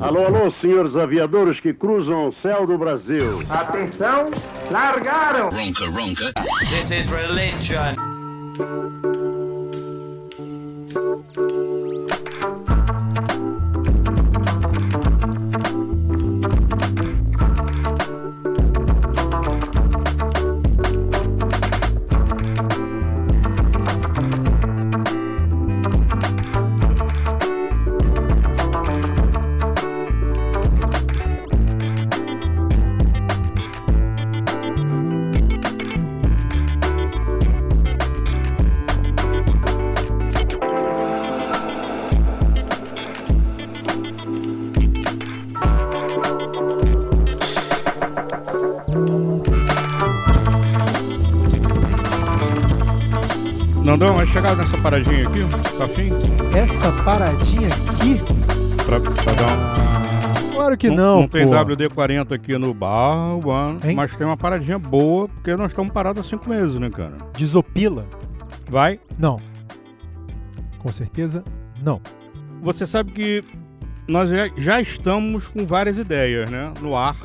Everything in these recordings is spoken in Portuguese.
Alô, alô, senhores aviadores que cruzam o céu do Brasil. Atenção, largaram! Ronca, ronca. This is religion. Nandão, vai chegar nessa paradinha aqui? Tá afim? Essa paradinha aqui? Pra, pra dar. Claro que não, Não tem pô. WD-40 aqui no bar, mas tem uma paradinha boa, porque nós estamos parados há cinco meses, né, cara? Desopila? Vai. Não. Com certeza, não. Você sabe que nós já, já estamos com várias ideias, né, no ar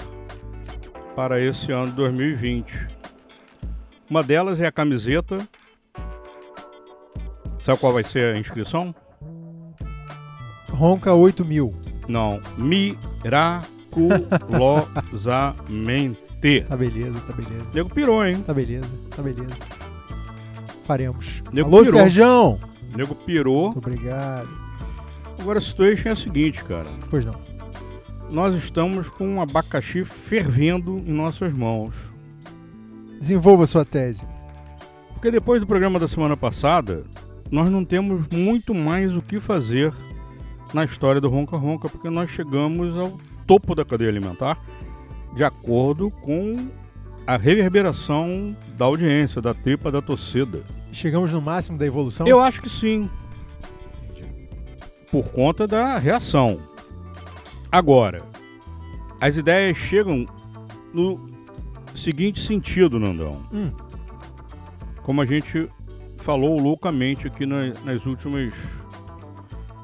para esse ano de 2020. Uma delas é a camiseta. Sabe qual vai ser a inscrição? Ronca 8 mil. Não. Miraculosamente. Tá beleza, tá beleza. Nego pirou, hein? Tá beleza, tá beleza. Faremos. Nego Alô, pirou. Serjão! Nego pirou. Muito obrigado. Agora a situação é a seguinte, cara. Pois não. Nós estamos com um abacaxi fervendo em nossas mãos. Desenvolva sua tese. Porque depois do programa da semana passada, nós não temos muito mais o que fazer na história do Ronca Ronca, porque nós chegamos ao topo da cadeia alimentar de acordo com a reverberação da audiência, da tripa da torcida. Chegamos no máximo da evolução? Eu acho que sim. Por conta da reação. Agora, as ideias chegam no seguinte sentido, Nandão. Hum. Como a gente falou loucamente aqui na- nas últimas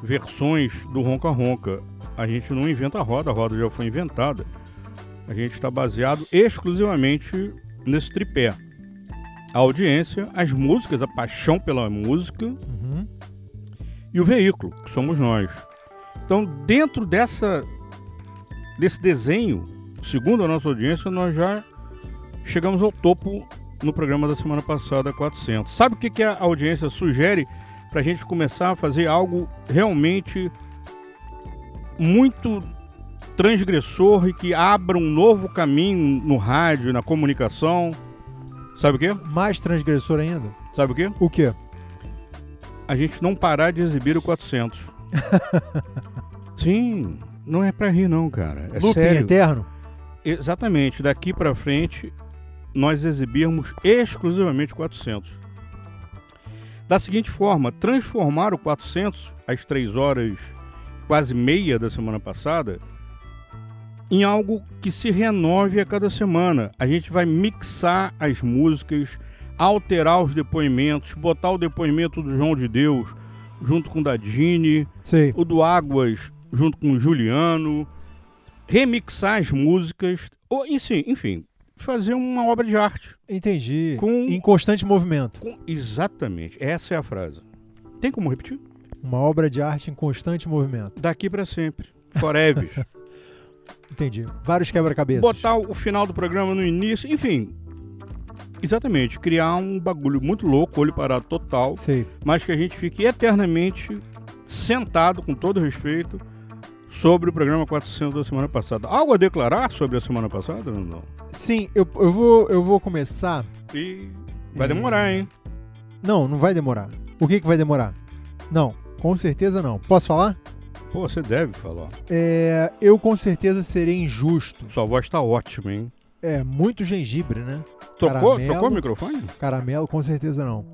versões do Ronca Ronca. A gente não inventa a roda, a roda já foi inventada. A gente está baseado exclusivamente nesse tripé. A audiência, as músicas, a paixão pela música Uhum. e o veículo, que somos nós. Então, dentro dessa desse desenho, segundo a nossa audiência, nós já chegamos ao topo no programa da semana passada, 400. Sabe o que, que a audiência sugere para a gente começar a fazer algo realmente muito transgressor e que abra um novo caminho no rádio, na comunicação? Sabe o quê? Mais transgressor ainda? Sabe o quê? O quê? a gente não parar de exibir o 400. Sim, não é pra rir não, cara. É Looping sério. eterno? Exatamente, daqui pra frente nós exibirmos exclusivamente 400. Da seguinte forma, transformar o 400 às 3 horas quase meia da semana passada em algo que se renove a cada semana. A gente vai mixar as músicas, alterar os depoimentos, botar o depoimento do João de Deus junto com o da Dini, Sei. o do Águas junto com o Juliano, remixar as músicas, ou enfim, enfim, fazer uma obra de arte. Entendi. Com- Em constante movimento. Com- Exatamente, essa é a frase. Tem como repetir? Uma obra de arte em constante movimento. Daqui pra sempre. Forever. Entendi. Vários quebra-cabeças. Botar o final do programa no início, enfim. Exatamente, criar um bagulho muito louco, olho parado total, Sei. mas que a gente fique eternamente sentado, com todo respeito, sobre o programa 400 da semana passada. Algo a declarar sobre a semana passada? Não. Sim, eu, eu, vou, eu vou começar. E vai demorar, hein? Não, não vai demorar. O que, que vai demorar? Não, com certeza não. Posso falar? Pô, você deve falar. É, eu com certeza serei injusto. Sua voz tá ótima, hein? É, muito gengibre, né? Trocou, Caramelo. trocou o microfone? Caramelo, com certeza não.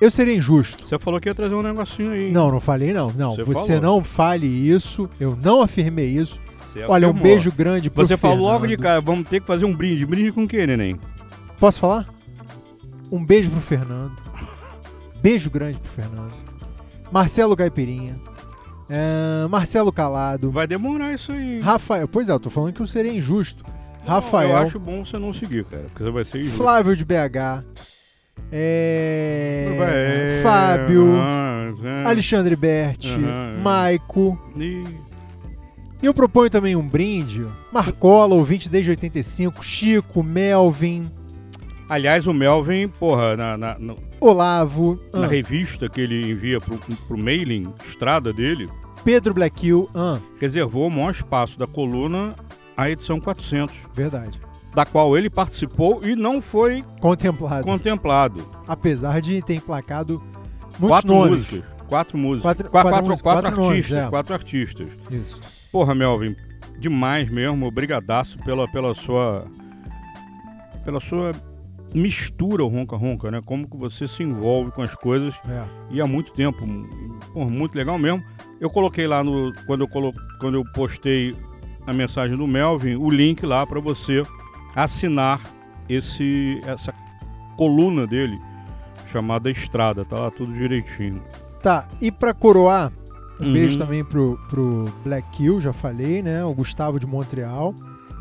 Eu serei injusto. Você falou que ia trazer um negocinho aí. hein? Não, não falei não. Não, Você você, não fale isso. Eu não afirmei isso. Você Olha, um beijo grande pro Você falou logo de Fernando. cara, vamos ter que fazer um brinde. Brinde com o quê, neném? Posso falar? Um beijo pro Fernando. Beijo grande pro Fernando. Marcelo Caipirinha. É, Marcelo Calado. Vai demorar isso aí. Rafael. Pois é, eu tô falando que eu seria injusto. Não, Rafael. Eu acho bom você não seguir, cara, porque você vai ser injusto. Flávio de BH. É, Vai- Fábio. Ah, é. Alexandre Berti. É. Maico. Ih, E eu proponho também um brinde. Marcola, ouvinte desde 85. Chico, Melvin, Aliás, o Melvin, porra, na, na, Olavo. na ah, revista que ele envia pro, pro mailing, estrada dele, Pedro Blackhill. Ah, reservou o maior espaço da coluna à edição 400, verdade. da qual ele participou e não foi Contemplado. contemplado. Apesar de ter emplacado muitos quatro nomes. músicas. Quatro músicas. Quatro- Qua- quatro quatro, músicas, quatro quatro nomes, artistas. é. Quatro artistas. Isso. Porra, Melvin, demais mesmo. Obrigadaço pela, pela sua. pela sua mistura ao ronca-ronca, né? Como que você se envolve com as coisas É. e há muito tempo. Porra, muito legal mesmo. Eu coloquei lá no. Quando eu, colo, quando eu postei a mensagem do Melvin, o link lá para você assinar esse, essa coluna dele, chamada Estrada. Tá lá tudo direitinho. Tá, e pra coroar, um Uhum. beijo também pro, pro Black Hill, já falei, né? O Gustavo de Montreal.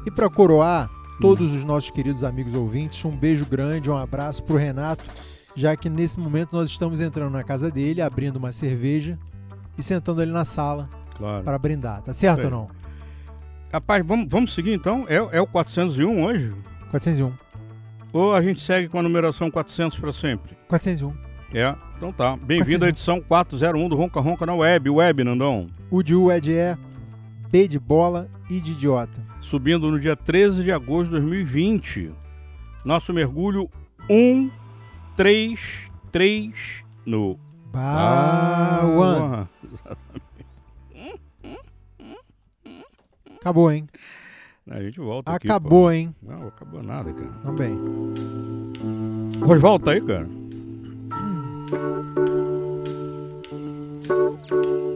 E pra coroar, todos os nossos queridos amigos ouvintes, um beijo grande, um abraço pro Renato, já que nesse momento nós estamos entrando na casa dele, abrindo uma cerveja e sentando ali na sala Claro. para brindar. Tá certo Sei. ou não? Rapaz, vamos, vamos seguir então? É, é o 401 hoje? 401. Ou a gente segue com a numeração 400 para sempre? 401. É, então tá. Bem-vindo 401. à edição 401 do Ronca Ronca na web. Web, Nandão. O de U é de E, B de bola e de idiota. Subindo no dia 13 de agosto de 2020. Nosso mergulho 133 no Bauan. Acabou, hein? A gente volta aqui. Acabou, hein? pô. Não, acabou nada, cara. Também. Rosvaldo tá aí, cara.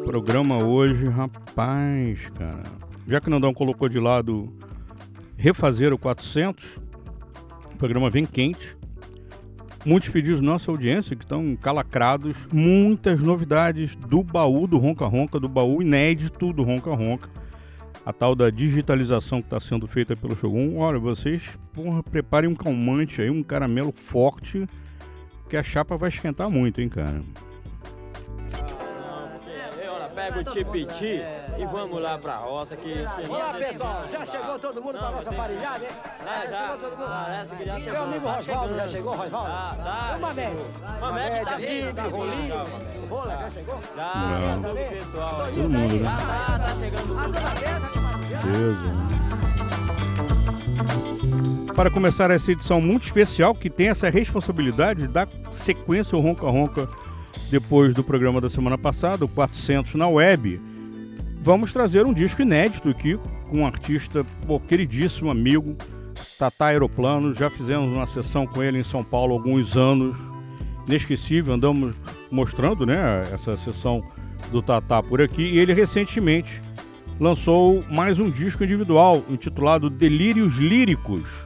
Programa hoje, rapaz, cara. Já que o Nandão colocou de lado refazer o 400, o programa vem quente. Muitos pedidos da nossa audiência que estão calacrados. Muitas novidades do baú do Ronca Ronca, do baú inédito do Ronca Ronca. A tal da digitalização que está sendo feita pelo Shogun. Olha, vocês, porra, preparem um calmante aí, um caramelo forte, que a chapa vai esquentar muito, hein, cara. Olha, pega o tipiti e vamos lá pra roça que Olá pessoal, já chegou todo mundo para nossa farinhada, hein? Já já. chegou todo mundo? Essa que já Meu chegou, amigo tá Rosvaldo já chegou, Rosvaldo? Tá, tá. Uma média. Uma média tá tá vindo, Rolinho. Rola, já chegou? Já, todo mundo, né? Ah, tá chegando A que maravilha. Beleza. Para começar essa edição muito especial, que tem essa responsabilidade de dar sequência ao Ronca Ronca depois do programa da semana passada, o 400 na web, vamos trazer um disco inédito aqui com um artista pô, queridíssimo, amigo, Tata Aeroplano. Já fizemos uma sessão com ele em São Paulo há alguns anos. Inesquecível, andamos mostrando né, essa sessão do Tata por aqui. E ele recentemente lançou mais um disco individual intitulado Delírios Líricos.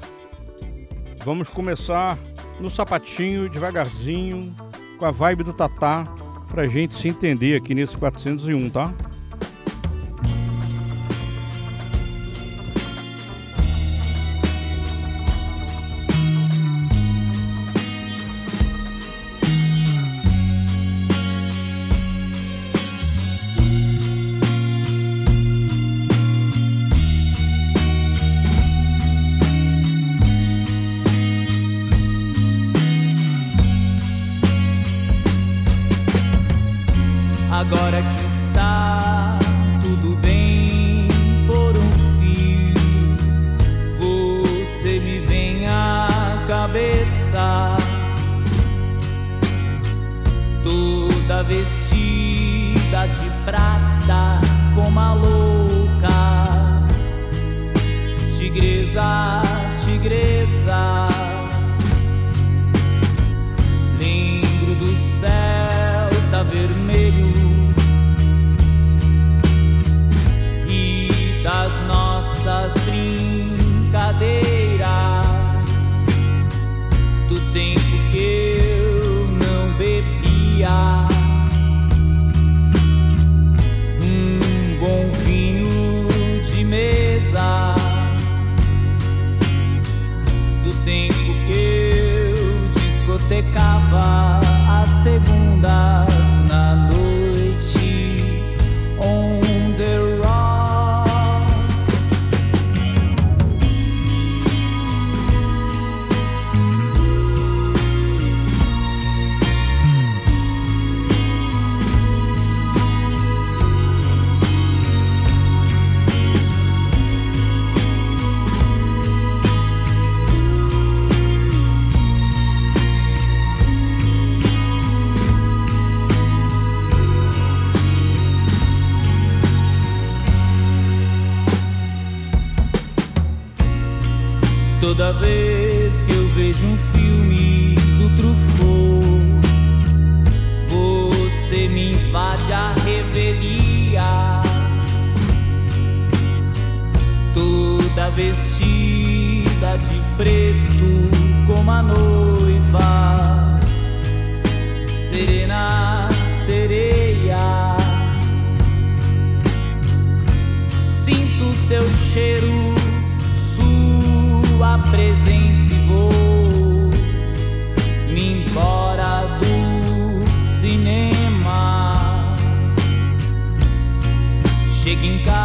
Vamos começar no sapatinho, devagarzinho, com a vibe do Tatá, pra gente se entender aqui nesse 401, tá? Agora que está tudo bem por um fio, você me vem à cabeça, toda vestida de prata como a louca, tigresa, tigresa. Preto como a noiva, serena sereia. Sinto seu cheiro, sua presença e vou me embora do cinema. Chego em casa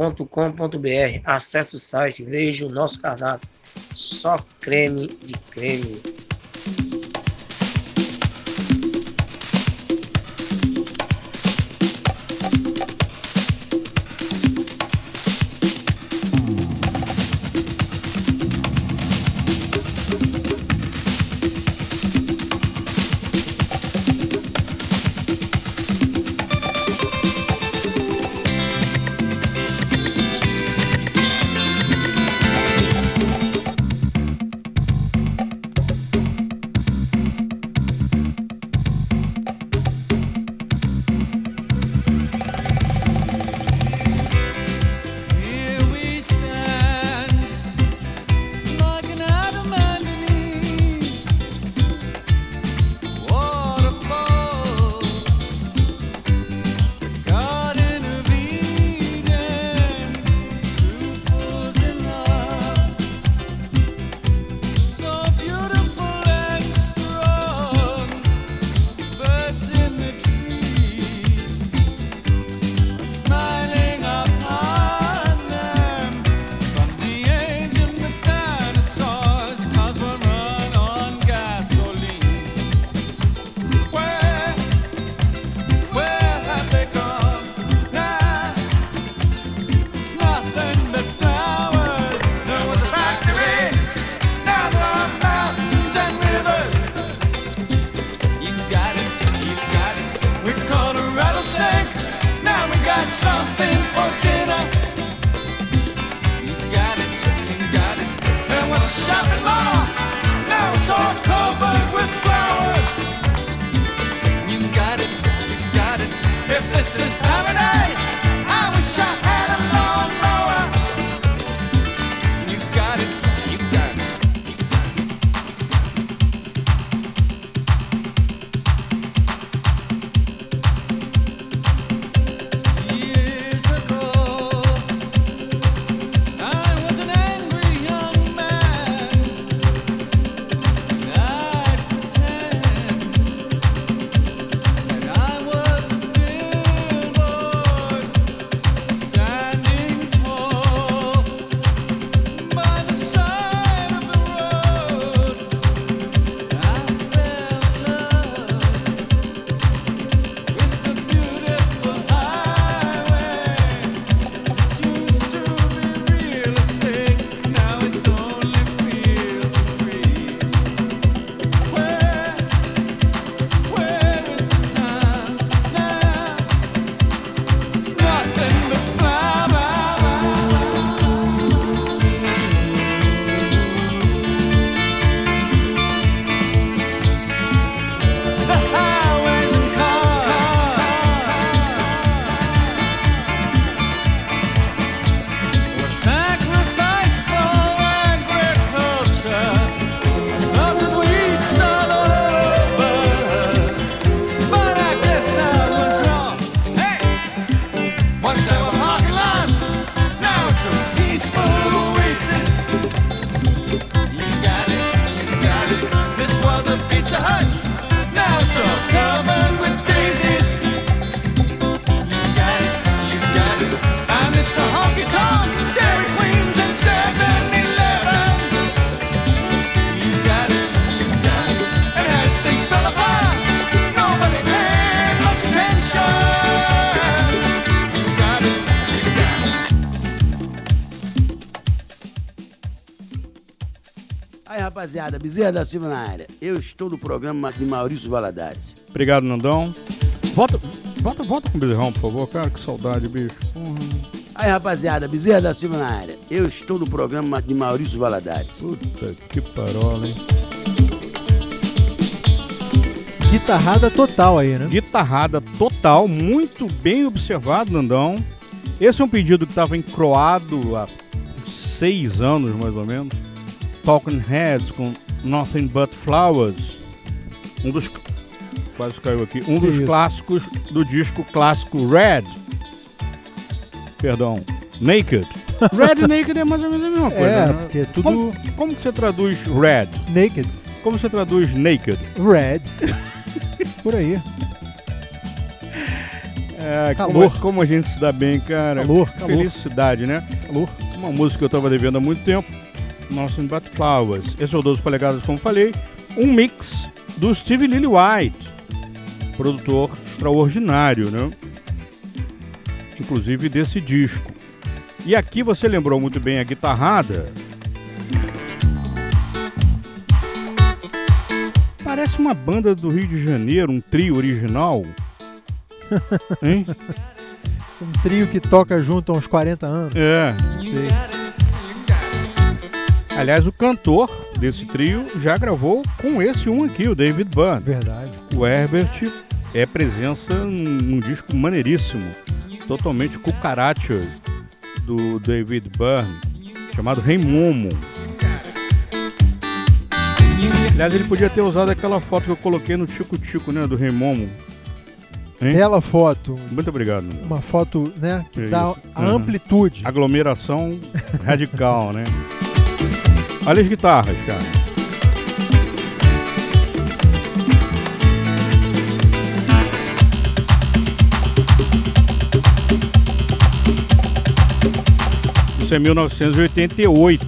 bibsucos.com.br. Acesse o site, veja o nosso cardápio. Só creme de creme. Bezerra da Silva na área. Eu estou no programa de Maurício Valadares. Obrigado, Nandão. Volta, volta, volta com o Bezerrão, por favor, cara. Que saudade, bicho. Porra. Aí, rapaziada, Bezerra da Silva na área. Eu estou no programa de Maurício Valadares. Puta que parola, hein? Guitarrada total aí, né? Guitarrada total, muito bem observado, Nandão. Esse é um pedido que estava encroado há seis anos, mais ou menos. Talking Heads com Nothing But Flowers. Um dos. Quase caiu aqui. Um Que dos isso? clássicos do disco clássico Red. Perdão. Naked. Red e Naked é mais ou menos a mesma coisa. É, né? porque é tudo Como, como que você traduz Red? naked, Como você traduz Naked? red. Por aí. É, Calor. Como, como a gente se dá bem, cara. Calor, calor. Felicidade, né? Calor. Uma música que eu tava devendo há muito tempo. Nothing But Flowers. Esse é o 12 polegadas, como falei. Um mix do Steve Lillywhite. Produtor extraordinário, né? Inclusive desse disco. E aqui você lembrou muito bem a guitarrada. Parece uma banda do Rio de Janeiro, um trio original. Hein? Um trio que toca junto há uns 40 anos. É. Sei. Aliás, o cantor desse trio já gravou com esse um aqui, o David Byrne. Verdade. O Herbert é presença num, disco maneiríssimo, totalmente cucaracha do David Byrne, chamado Rei Momo. Aliás, ele podia ter usado aquela foto que eu coloquei no Tico Tico, né, do Rei Momo. Hein? Bela foto. Muito obrigado. Uma foto, né, que É dá isso. a Uhum. amplitude. Aglomeração radical, né? Olha as guitarras, cara. Isso é 1988.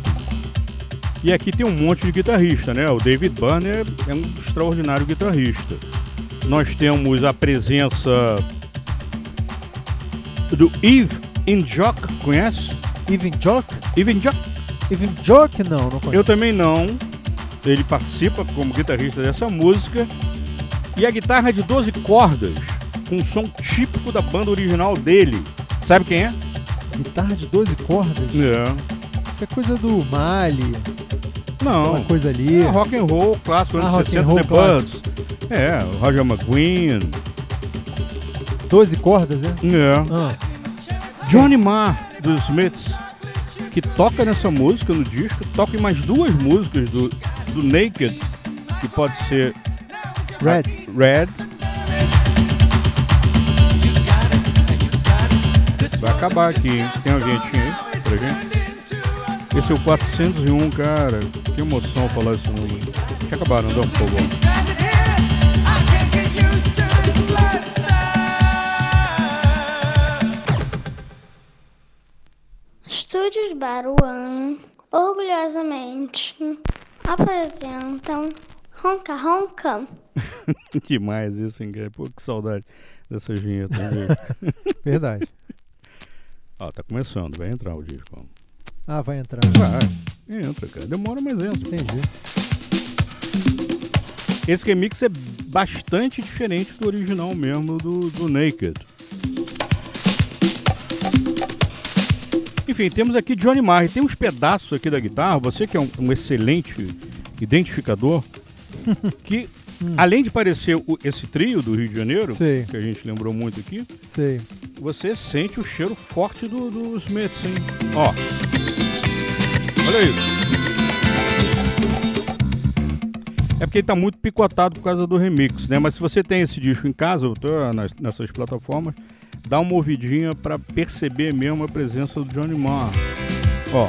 E aqui tem um monte de guitarrista, né? O David Byrne é, um extraordinário guitarrista. Nós temos a presença do Yves Injock, conhece? Even Jock? Even Jock? Even Jock não, não conheço. Eu também não. Ele participa como guitarrista dessa música. E a guitarra é de 12 cordas, com um som típico da banda original dele. Sabe quem é? Guitarra de 12 cordas? É. Isso é coisa do Mali. Não. Uma coisa ali. É rock and roll clássico, Ah, anos and 60, roll The Buds. É, o Roger McGuinn. 12 cordas, é? É. Ah, Johnny Marr, dos Smiths, que toca nessa música no disco, toca em mais duas músicas do, do Naked, que pode ser Red. Red. Vai acabar aqui, hein? Tem uma vinhetinha aí pra gente? Esse é o 401, cara. Que emoção falar esse número. Deixa acabar, não dá um pouco. Baruan orgulhosamente apresentam Ronca Ronca. Demais isso, hein, cara? Pô, que saudade dessas vinhetas. verdade. Ó, tá começando, vai entrar o disco. Ah, vai entrar. Vai, entra, cara. Demora, mas entra. Entendi. Esse remix é bastante diferente do original mesmo do, do Naked. Enfim, temos aqui Johnny Marr. Tem uns pedaços aqui da guitarra, você que é um, um excelente identificador, que além de parecer o- esse trio do Rio de Janeiro, Sei. que a gente lembrou muito aqui, Sei. você sente o cheiro forte do- dos Smiths, hein? Ó. Olha isso. É porque ele tá muito picotado por causa do remix, né? Mas se você tem esse disco em casa, eu tô nas- nessas plataformas, dá uma ouvidinha pra perceber mesmo a presença do Johnny Marr. Ó.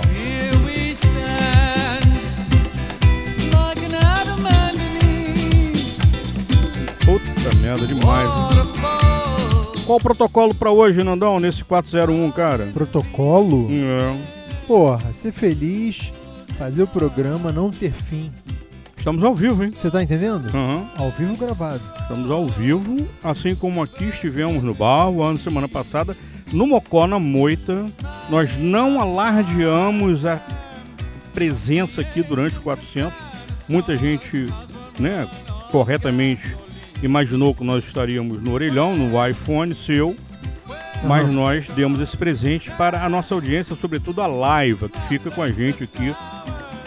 Puta merda, demais. Qual o protocolo pra hoje, Nandão, nesse 401, cara? Protocolo? É. Porra, ser feliz, fazer o programa, não ter fim. Estamos ao vivo, hein? Você tá entendendo? Aham. Ao vivo gravado. Estamos ao vivo, assim como aqui estivemos no bar, o ano semana passada, no Mocó, na Moita. Nós não alardeamos a presença aqui durante o 400. Muita gente, né, corretamente imaginou que nós estaríamos no orelhão, no iPhone seu, mas Aham. nós demos esse presente para a nossa audiência, sobretudo a Live, que fica com a gente aqui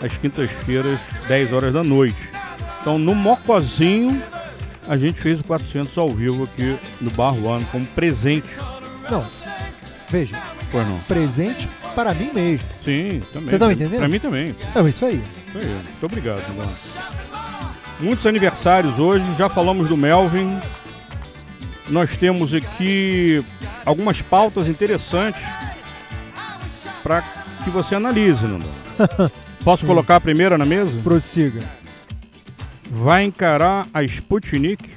às quintas-feiras, 10 horas da noite. Então, no Mocozinho, a gente fez o 400 ao vivo aqui no Bar One como presente. Não. Veja, Pois não? presente para mim mesmo. Sim, também. Você tá me entendendo? Pra mim também. É isso aí. Isso aí. Muito obrigado, Miguel. Muitos aniversários hoje, já falamos do Melvin. Nós temos aqui algumas pautas interessantes para que você analise, Nandão. Posso Sim. colocar a primeira na mesa? Prossiga. Vai encarar a Sputnik?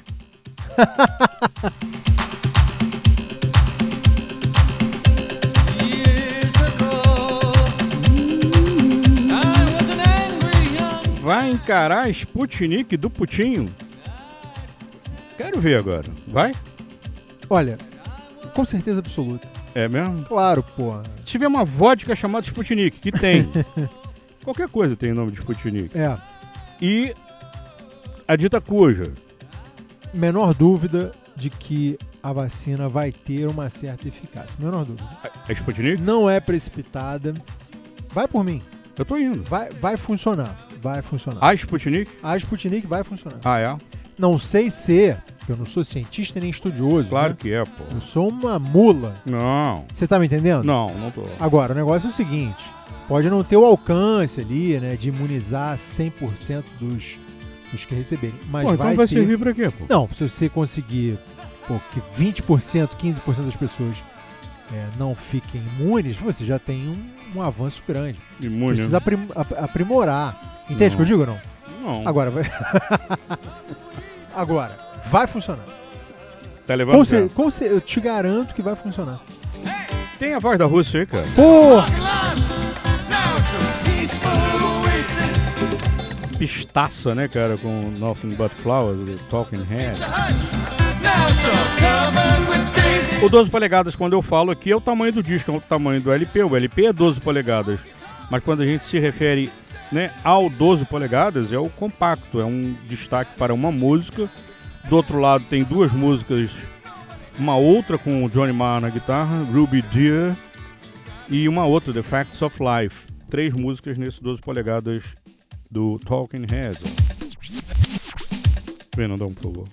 Vai encarar a Sputnik do Putinho? Quero ver agora. Vai? Olha, com certeza absoluta. É mesmo? Claro, porra. Se tiver uma vodka chamada Sputnik, que tem. Qualquer coisa tem nome de Sputnik. É. E a dita cuja. Menor dúvida de que a vacina vai ter uma certa eficácia. Menor dúvida. A Sputnik? Não é precipitada. Vai por mim. Eu tô indo. Vai, vai funcionar. Vai funcionar. A Sputnik? A Sputnik vai funcionar. Ah, é? Não sei se, porque eu não sou cientista nem estudioso. Claro né? que é, pô. Eu sou uma mula. Não. Você tá me entendendo? Não, não tô. Agora, o negócio é o seguinte: pode não ter o alcance ali, né, de imunizar 100% dos, dos que receberem. Mas Pô, então vai, vai ter... servir pra quê, pô? Não, se você conseguir pô, que 20%, 15% das pessoas é, não fiquem imunes, você já tem um, um avanço grande. Imune. Precisa aprim- ap- aprimorar. Entende o que eu digo ou não? Não. Agora vai. Agora, vai funcionar. Tá levando Com cer- com eu te garanto que vai funcionar. Tem a voz da Rússia aí, cara. Pô! Pistaça, né, cara, com Nothing But Flowers, Talking Head. O 12 polegadas, quando eu falo aqui, é o tamanho do disco, é o tamanho do LP. O LP é 12 polegadas. Mas quando a gente se refere né, ao 12 polegadas, é o compacto, é um destaque para uma música. Do outro lado tem duas músicas, uma outra com o Johnny Marr na guitarra, Ruby Deer, e uma outra, The Facts of Life. Três músicas nesse 12 polegadas do Talking Heads. Vem, Nandão, por favor.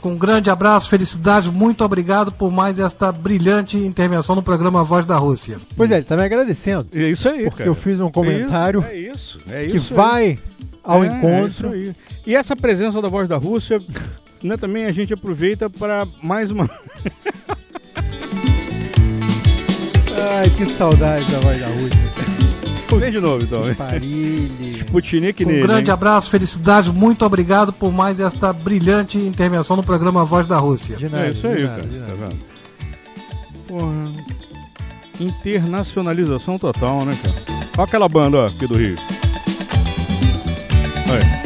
Com um grande abraço, felicidade, muito obrigado por mais esta brilhante intervenção no programa Voz da Rússia. Pois é, ele tá me agradecendo. É isso aí, Porque cara. eu fiz um comentário É isso, é que isso. vai aí. ao É, encontro. é isso aí. E essa presença da voz da Rússia, né, também a gente aproveita para mais uma. Ai, que saudade da voz da Rússia. Vem de novo, então. Parilhe. Sputnik Um nele. grande hein? abraço, felicidade, muito obrigado por mais esta brilhante intervenção no programa Voz da Rússia. De É isso aí, cara. Tá vendo? Porra. Internacionalização total, né, cara? Olha aquela banda, ó, aqui do Rio. Aí.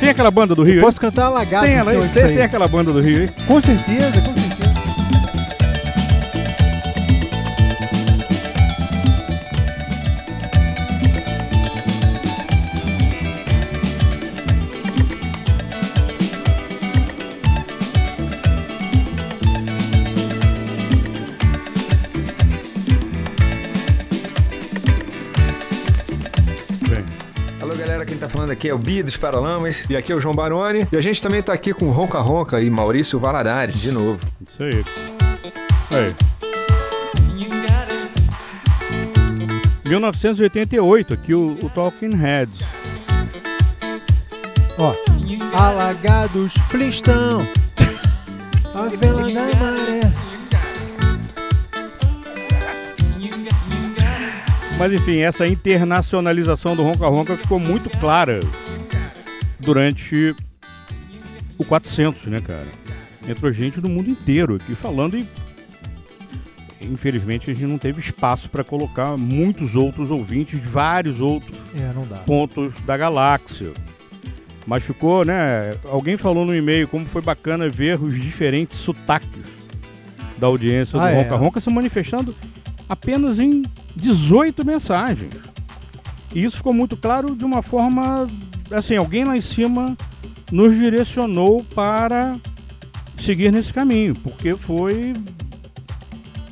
Tem aquela banda do Rio aí? Posso cantar alagado Tem, em ela, tem, tem aquela banda do Rio aí? Com certeza, com certeza. Aqui é o Bia dos Paralamas e aqui é o João Baroni e a gente também tá aqui com Ronca Ronca e Maurício Valadares de novo. Isso aí. Aí. 1988, aqui o, o Talking Heads. Ó, alagados Flintstone. A vela da maré. Mas enfim, essa internacionalização do Ronca Ronca ficou muito clara durante o 400, né, cara? Entrou gente do mundo inteiro aqui falando e infelizmente a gente não teve espaço para colocar muitos outros ouvintes de vários outros É, pontos da galáxia. Mas ficou, né? Alguém falou no e-mail como foi bacana ver os diferentes sotaques da audiência Ah, do é? Ronca Ronca se manifestando apenas em 18 mensagens. E isso ficou muito claro de uma forma. Assim, alguém lá em cima nos direcionou para seguir nesse caminho, porque foi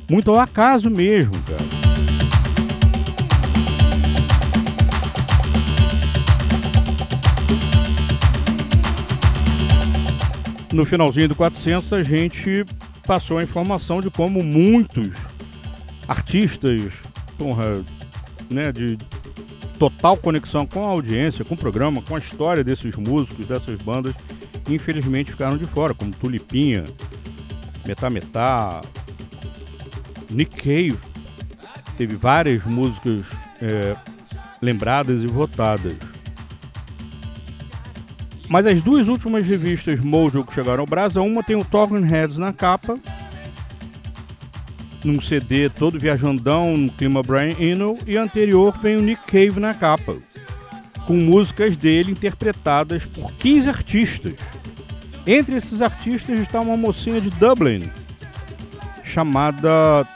muito ao acaso mesmo, cara. No finalzinho do 400, a gente passou a informação de como muitos artistas, porra, né, de total conexão com a audiência, com o programa, com a história desses músicos, dessas bandas, infelizmente ficaram de fora, como Tulipinha, Metá Metá, Nick Cave, teve várias músicas é, lembradas e votadas. Mas as duas últimas revistas Mojo que chegaram ao Brasil, uma tem o Talking Heads na capa, num CD todo viajandão, no clima Brian Eno, e anterior vem o Nick Cave na capa, com músicas dele interpretadas por 15 artistas. Entre esses artistas está uma mocinha de Dublin, chamada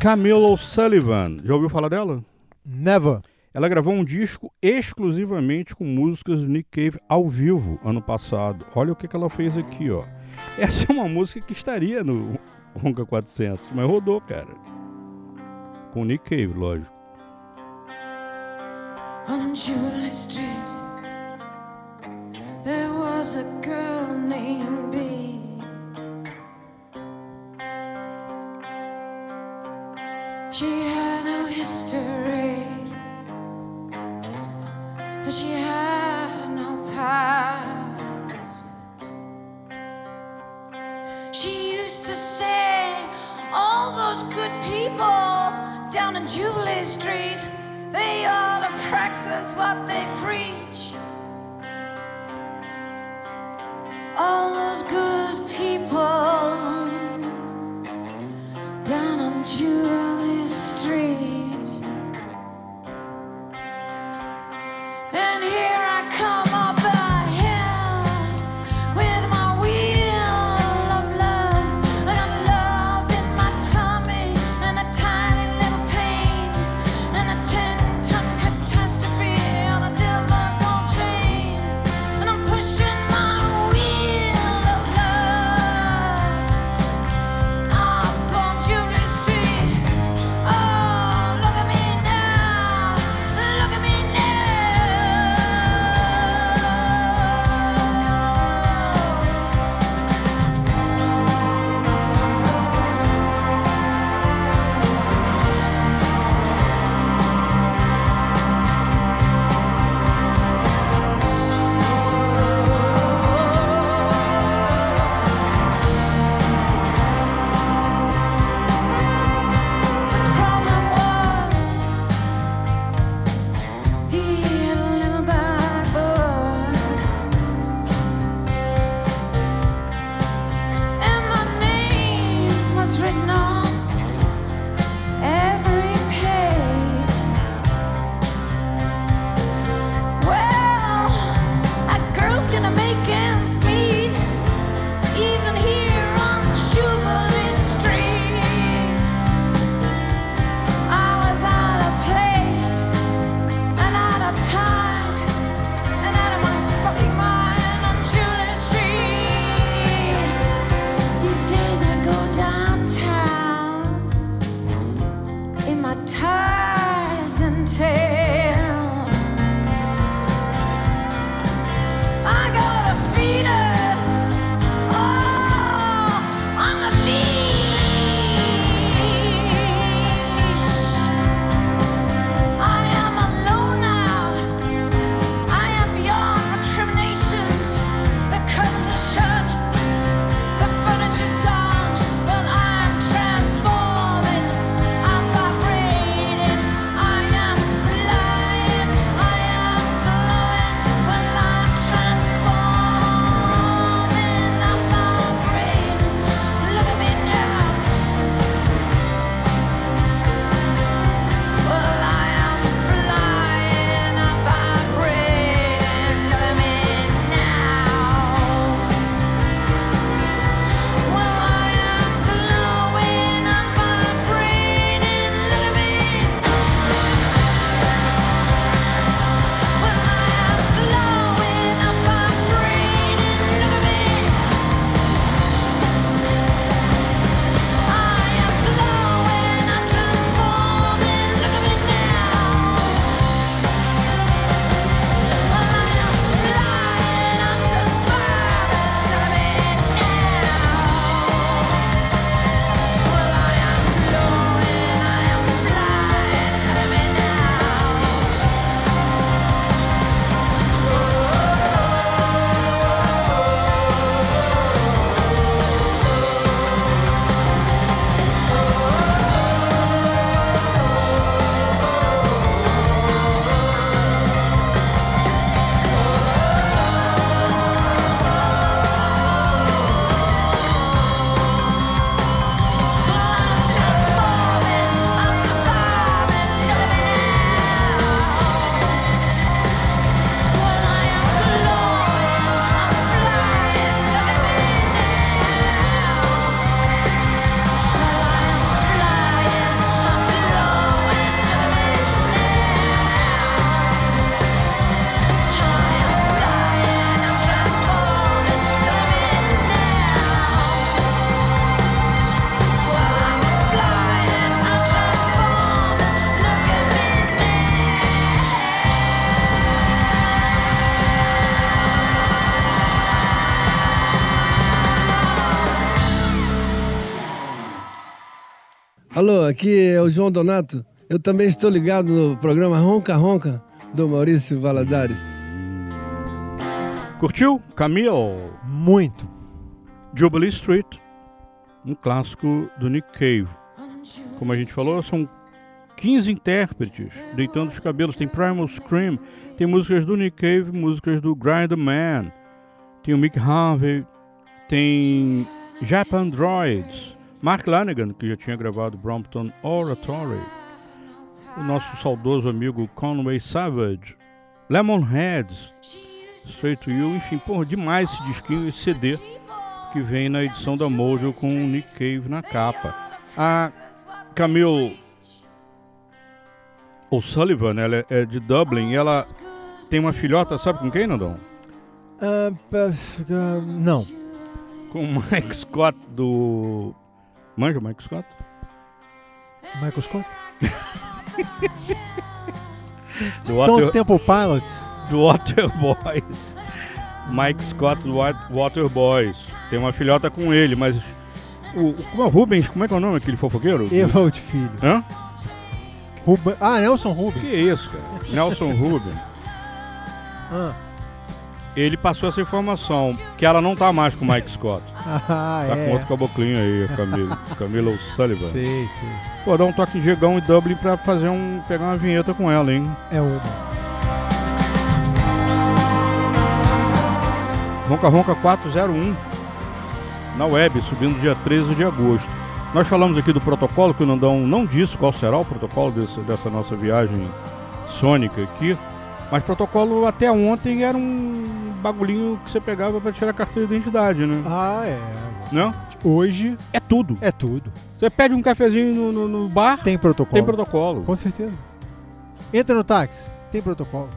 Camille O'Sullivan. Já ouviu falar dela? Never. Ela gravou um disco exclusivamente com músicas do Nick Cave ao vivo ano passado. Olha o que, que ela fez aqui, ó. Essa é uma música que estaria no Ronca 400, mas rodou, cara. Com Nick Cave, lógico. On Julie Street, there was a girl named B. She had no history, she had no. She used to say, All those good people down in Julie Street, they ought to practice what they preach. All those good people down on Julie aqui é o João Donato. Eu também estou ligado no programa Ronca Ronca do Maurício Valadares. Curtiu? Camille? Muito. Jubilee Street, um clássico do Nick Cave. Como a gente falou, são 15 intérpretes deitando os cabelos. Tem Primal Scream, tem músicas do Nick Cave, músicas do Grind Man, tem o Mick Harvey, tem Japan Droids, Mark Lanigan, que já tinha gravado Brompton Oratory, o nosso saudoso amigo Conway Savage, Lemonheads, Straight to You, enfim, porra, demais esse disquinho, esse CD que vem na edição da Mojo com o Nick Cave na capa. A Camille O'Sullivan, ela é de Dublin, e ela tem uma filhota, sabe com quem, Nandão? Ah, não. Com o Mike Scott do. Manja o Mike Scott? Michael Scott? Do Stone Water- Temple Pilots. do Water Boys. Mike Scott do Wa- Water Boys. Tem uma filhota com ele, mas. O, o- como é o Rubens? Como é que é o nome aquele fofoqueiro? Evald Filho. Hã? Ruben... Ah, Nelson Rubens. Que isso, cara? Nelson Rubens. Ah. Ele passou essa informação, que ela não tá mais com o Mike Scott. Ah, tá é. com outro caboclinho aí, a Camila. Camila O'Sullivan. Sei, sei. Pô, dá um toque em Diegão e Dublin pra fazer um. pegar uma vinheta com ela, hein? É uma. Ronca Ronca 401 na web, subindo dia 13 de agosto. Nós falamos aqui do protocolo, que o Nandão não disse qual será o protocolo desse- dessa nossa viagem sônica aqui. Mas protocolo até ontem era um bagulhinho que você pegava pra tirar a carteira de identidade, né? Ah, é. Não? Hoje é tudo. É tudo. Você pede um cafezinho no, no- no bar, Tem protocolo. tem protocolo. Com certeza. Entra no táxi. Tem protocolo.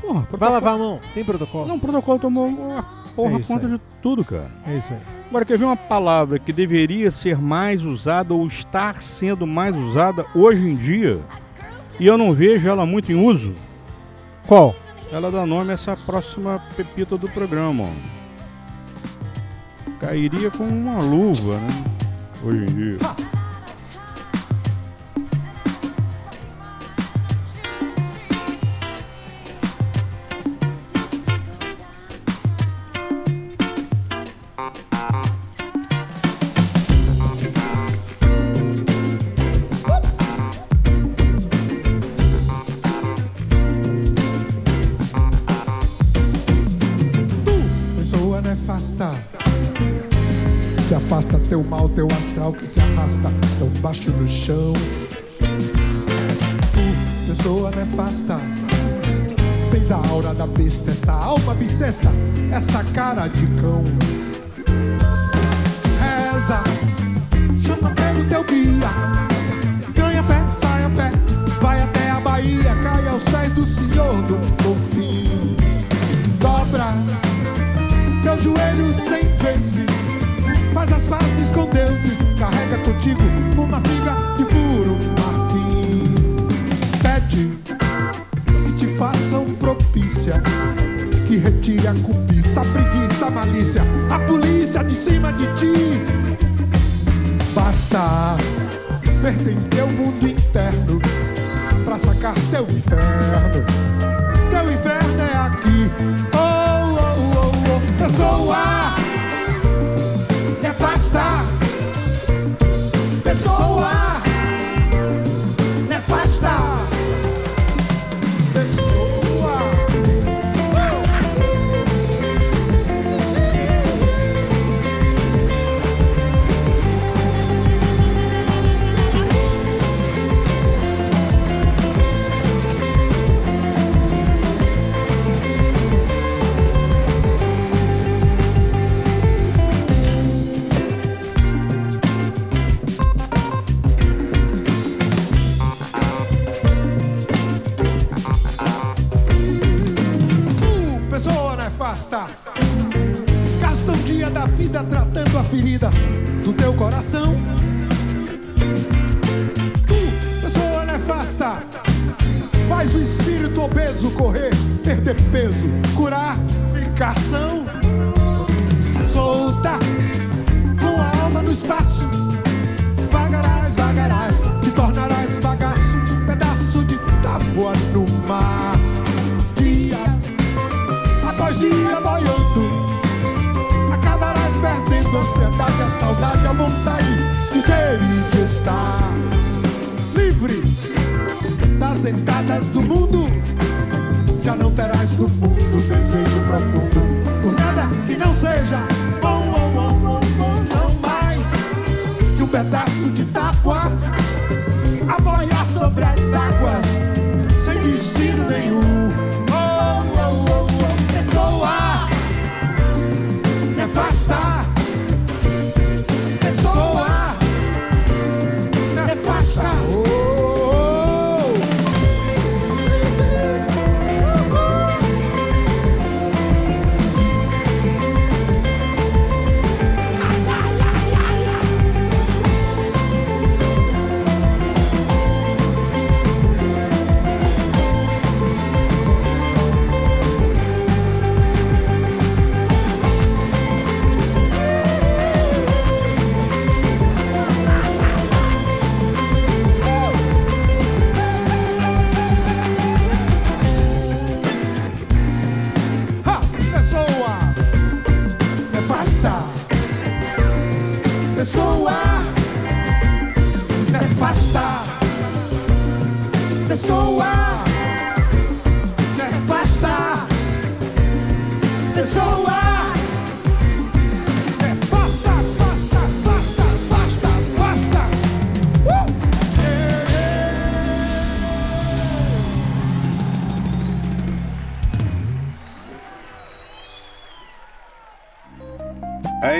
Porra, Vai lavar a mão. Tem protocolo. Não, o protocolo tomou uma porra É conta aí. de tudo, cara. É isso aí. Agora, quer ver uma palavra que deveria ser mais usada ou estar sendo mais usada hoje em dia e eu não vejo ela muito em uso? Qual? Ela dá nome a essa próxima pepita do programa. Cairia com uma luva, né? Hoje em dia. Baixo no chão. Pessoa nefasta. Tens a aura da besta, essa alma bissesta, essa cara de cão. Reza, chama pelo teu guia. Ganha fé, sai a pé, vai até a Bahia, cai aos pés do Senhor do Bonfim. Dobra teu joelho cem vezes. Faz as pazes com Deus carrega contigo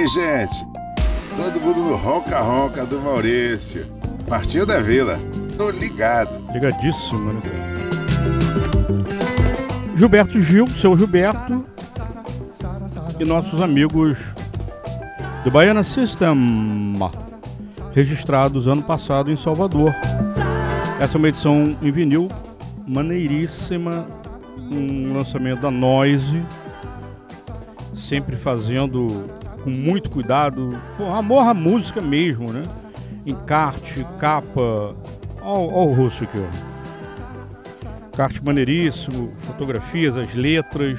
gente, todo mundo no ronca-ronca do Maurício. Partiu da vila. Tô ligado. Ligadíssimo, né? Gilberto Gil, seu Gilberto. E nossos amigos do Baiana System, registrados ano passado em Salvador. Essa é uma edição em vinil maneiríssima, um lançamento da Noise, sempre fazendo com muito cuidado, com amor à música mesmo, né? Encarte, capa, Olha o russo aqui, ó. Carte maneiríssimo, fotografias, as letras.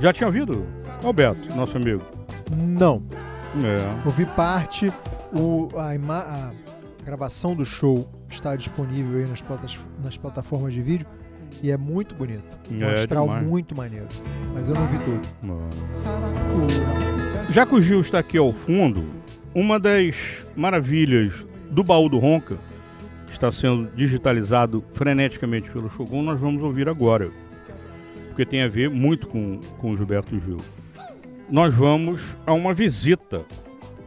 Já tinha ouvido? Alberto, nosso amigo. Não. É. Ouvi parte, o, a, a gravação do show está disponível aí nas, platas- nas plataformas de vídeo e é muito bonito. Um É, astral demais. muito maneiro. Mas eu não vi tudo. Já que o Gil está aqui ao fundo, uma das maravilhas do baú do Ronca, que está sendo digitalizado freneticamente pelo Shogun, nós vamos ouvir agora. Porque tem a ver muito com, com o Gilberto Gil. Nós vamos a uma visita.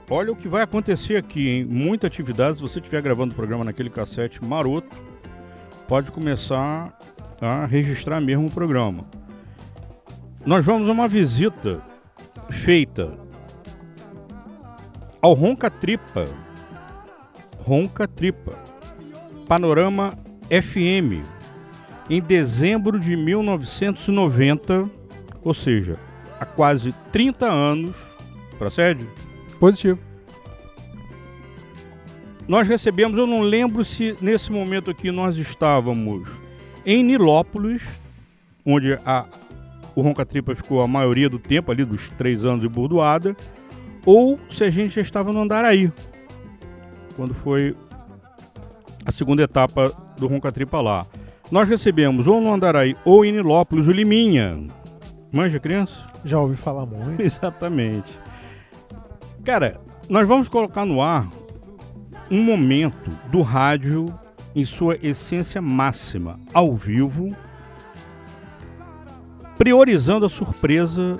Olha o que vai acontecer aqui, hein? Muita atividade. Se você estiver gravando o programa naquele cassete maroto, pode começar a registrar mesmo o programa. Nós vamos a uma visita feita ao Ronca Tripa. Ronca Tripa. Panorama FM. Em dezembro de 1990, ou seja, há quase 30 anos. Procede? Positivo. Nós recebemos, eu não lembro se nesse momento aqui nós estávamos em Nilópolis, onde a, o Ronca Tripa ficou a maioria do tempo, ali dos três anos de bordoada, ou se a gente já estava no Andaraí, quando foi a segunda etapa do Ronca Tripa lá. Nós recebemos ou no Andaraí ou em Nilópolis o Liminha. Manja, criança? Já ouvi falar muito. Exatamente. Cara, nós vamos colocar no ar um momento do rádio em sua essência máxima, ao vivo, priorizando a surpresa,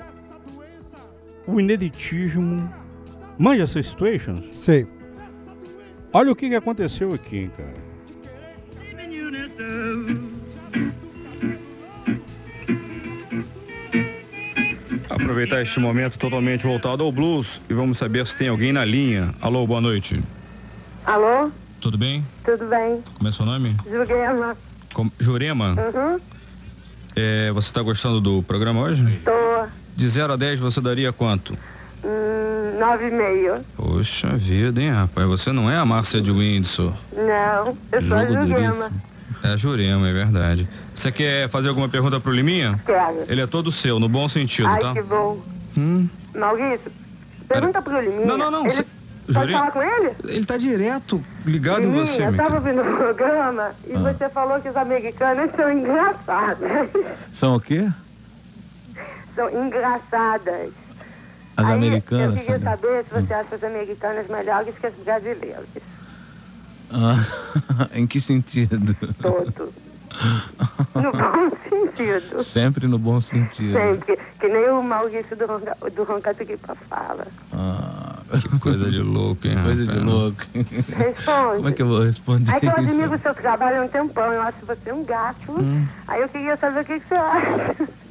o ineditismo. Manja essas situations? Sei. Olha o que, que aconteceu aqui, cara. Aproveitar este momento totalmente voltado ao blues e vamos saber se tem alguém na linha. Alô, boa noite. Alô? Tudo bem? Tudo bem? Como é seu nome? Jurema. Com- Jurema? Uhum. É, você está gostando do programa hoje? Tô. De 0 a 10 você daria quanto? Hum, nove e meio. Poxa vida, hein, rapaz? Você não é a Márcia de Windsor. Não, eu sou a Jogo Jurema. É a Jurema, é verdade. Você quer fazer alguma pergunta pro Liminha? Quero. Ele é todo seu, no bom sentido, Ai, tá? que bom. Hum. Maurício, pergunta pro Liminha. Não, não, não, Ele... cê- Pode falar com ele? Ele tá direto ligado em Liminha, você, eu tava ouvindo o programa e Ah. você falou que os americanos são engraçadas. São o quê? são engraçadas. As Aí, americanas. Eu queria são- saber se você acha as americanas melhores que as brasileiras. Ah, em que sentido? Todo. No bom sentido. Sempre no bom sentido. Sempre. Que nem o Maurício do, Ronca, do Roncatripa fala. Ah, que coisa de louco, hein? Coisa de louco. Responde. Como é que eu vou responder É que eu isso? admiro o seu trabalho há um tempão. Eu acho você um gato. Hum. Aí eu queria saber o que, que você acha.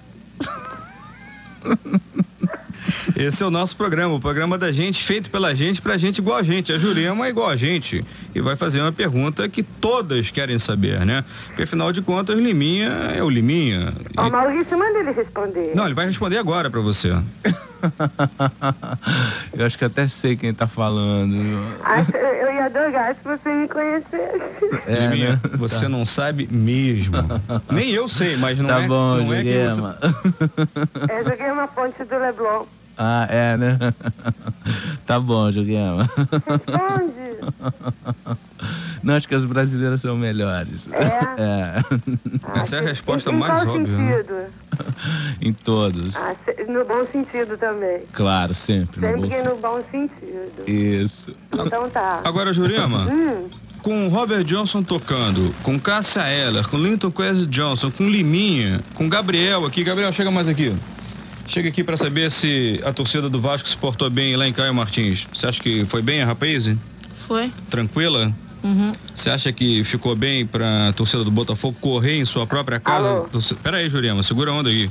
Esse é o nosso programa, o programa da gente, feito pela gente, pra gente igual a gente. A Jurema é igual a gente. E vai fazer uma pergunta que todas querem saber, né? Porque afinal de contas, Liminha é o Liminha. Ó, E- Maurício, manda ele responder. Não, ele vai responder agora pra você. Eu acho que até sei quem tá falando. Eu ia adorar se você me conhecesse. É, Liminha, né? você Tá. não sabe mesmo. Nem eu sei, mas não tá é. bom, não é que você- Jurema. Eu joguei uma ponte do Leblon. Ah, é, né? Tá bom, Juguema. Responde. Não, acho que as brasileiras são melhores. É. Essa é a resposta mais óbvia. né? Em todos. Ah, no bom sentido também. Claro, sempre. no Sempre bom que no bom sentido. Isso. Então tá. Agora, Jurema, Hum, com o Robert Johnson tocando, com Cássia Eller, com Linton Quest Johnson, com Liminha, com Gabriel aqui. Gabriel, chega mais aqui. Chega aqui pra saber se a torcida do Vasco se portou bem lá em Caio Martins. Você acha que foi bem a rapaz? Foi. Tranquila? Uhum. Você acha que ficou bem pra torcida do Botafogo correr em sua própria casa? Alô? Torce- Pera aí, Jurema, segura a onda aí.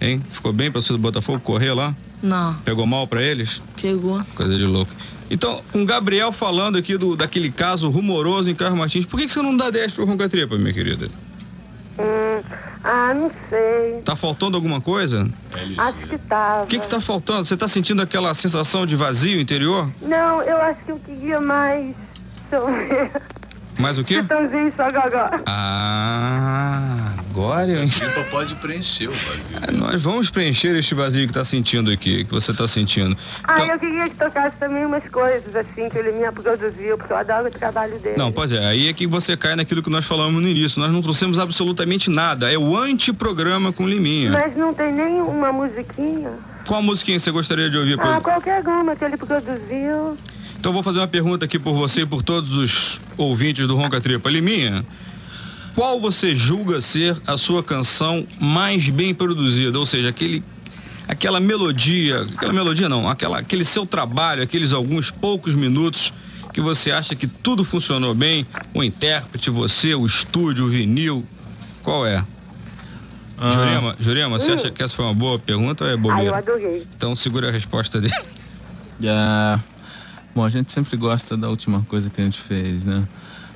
Hein? Ficou bem pra torcida do Botafogo correr lá? Não, Pegou mal pra eles? pegou. Coisa de louco. Então, com o Gabriel falando aqui do, daquele caso rumoroso em Carlos Martins, por que, que você não dá 10 pro Ronca Tripa, minha querida? Hum, ah, não sei. Tá faltando alguma coisa? Acho que tava. O que que tá faltando? Você tá sentindo aquela sensação de vazio interior? Não, eu acho que eu queria mais. Mais o quê? Chitãozinho só gogó. Ah, agora eu Tripa pode preencher o vazio. É, Nós vamos preencher este vazio que tá sentindo aqui, que você tá sentindo. Ah, eu queria que tocasse também umas coisas assim que ele me produziu, porque eu adoro o trabalho dele. Não, pois é, aí é que você cai naquilo que nós falamos no início. Nós não trouxemos absolutamente nada. É o antiprograma com Liminha. Mas não tem nem uma musiquinha. Qual musiquinha você gostaria de ouvir? Ah, qualquer uma que ele produziu. Então vou fazer uma pergunta aqui por você e por todos os ouvintes do Ronca Tripa. Liminha, qual você julga ser a sua canção mais bem produzida? Ou seja, aquele, aquela melodia, aquela melodia não, aquela, aquele seu trabalho, aqueles alguns poucos minutos que você acha que tudo funcionou bem, o intérprete, você, o estúdio, o vinil, qual é? Ah. Jurema, Jurema, você Hum. acha que essa foi uma boa pergunta ou é Ah, eu bobeira? adorei. Então segura a resposta dele. Ah, bom, a gente sempre gosta da última coisa que a gente fez, né?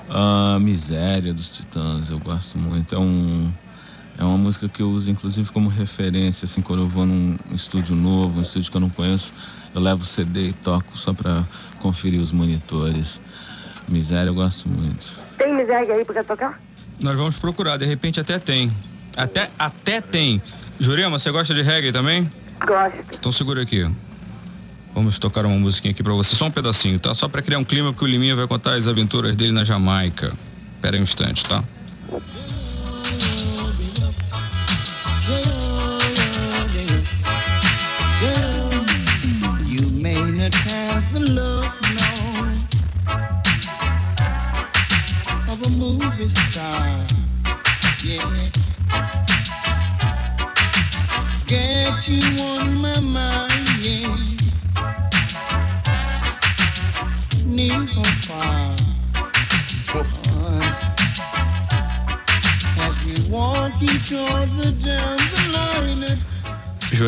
A Miséria dos Titãs, eu gosto muito. É, um, é uma música que eu uso, inclusive, como referência, assim, quando eu vou num estúdio novo, um estúdio que eu não conheço, eu levo o CD e toco só pra conferir os monitores. Miséria eu gosto muito. Tem miséria aí pra tocar? Nós vamos procurar, de repente até tem. Até, até tem. Jurema, você gosta de reggae também? Gosto. Então segura aqui. Vamos tocar uma musiquinha aqui pra você, só um pedacinho, tá? Só pra criar um clima que o Liminha vai contar as aventuras dele na Jamaica. Pera aí um instante, tá?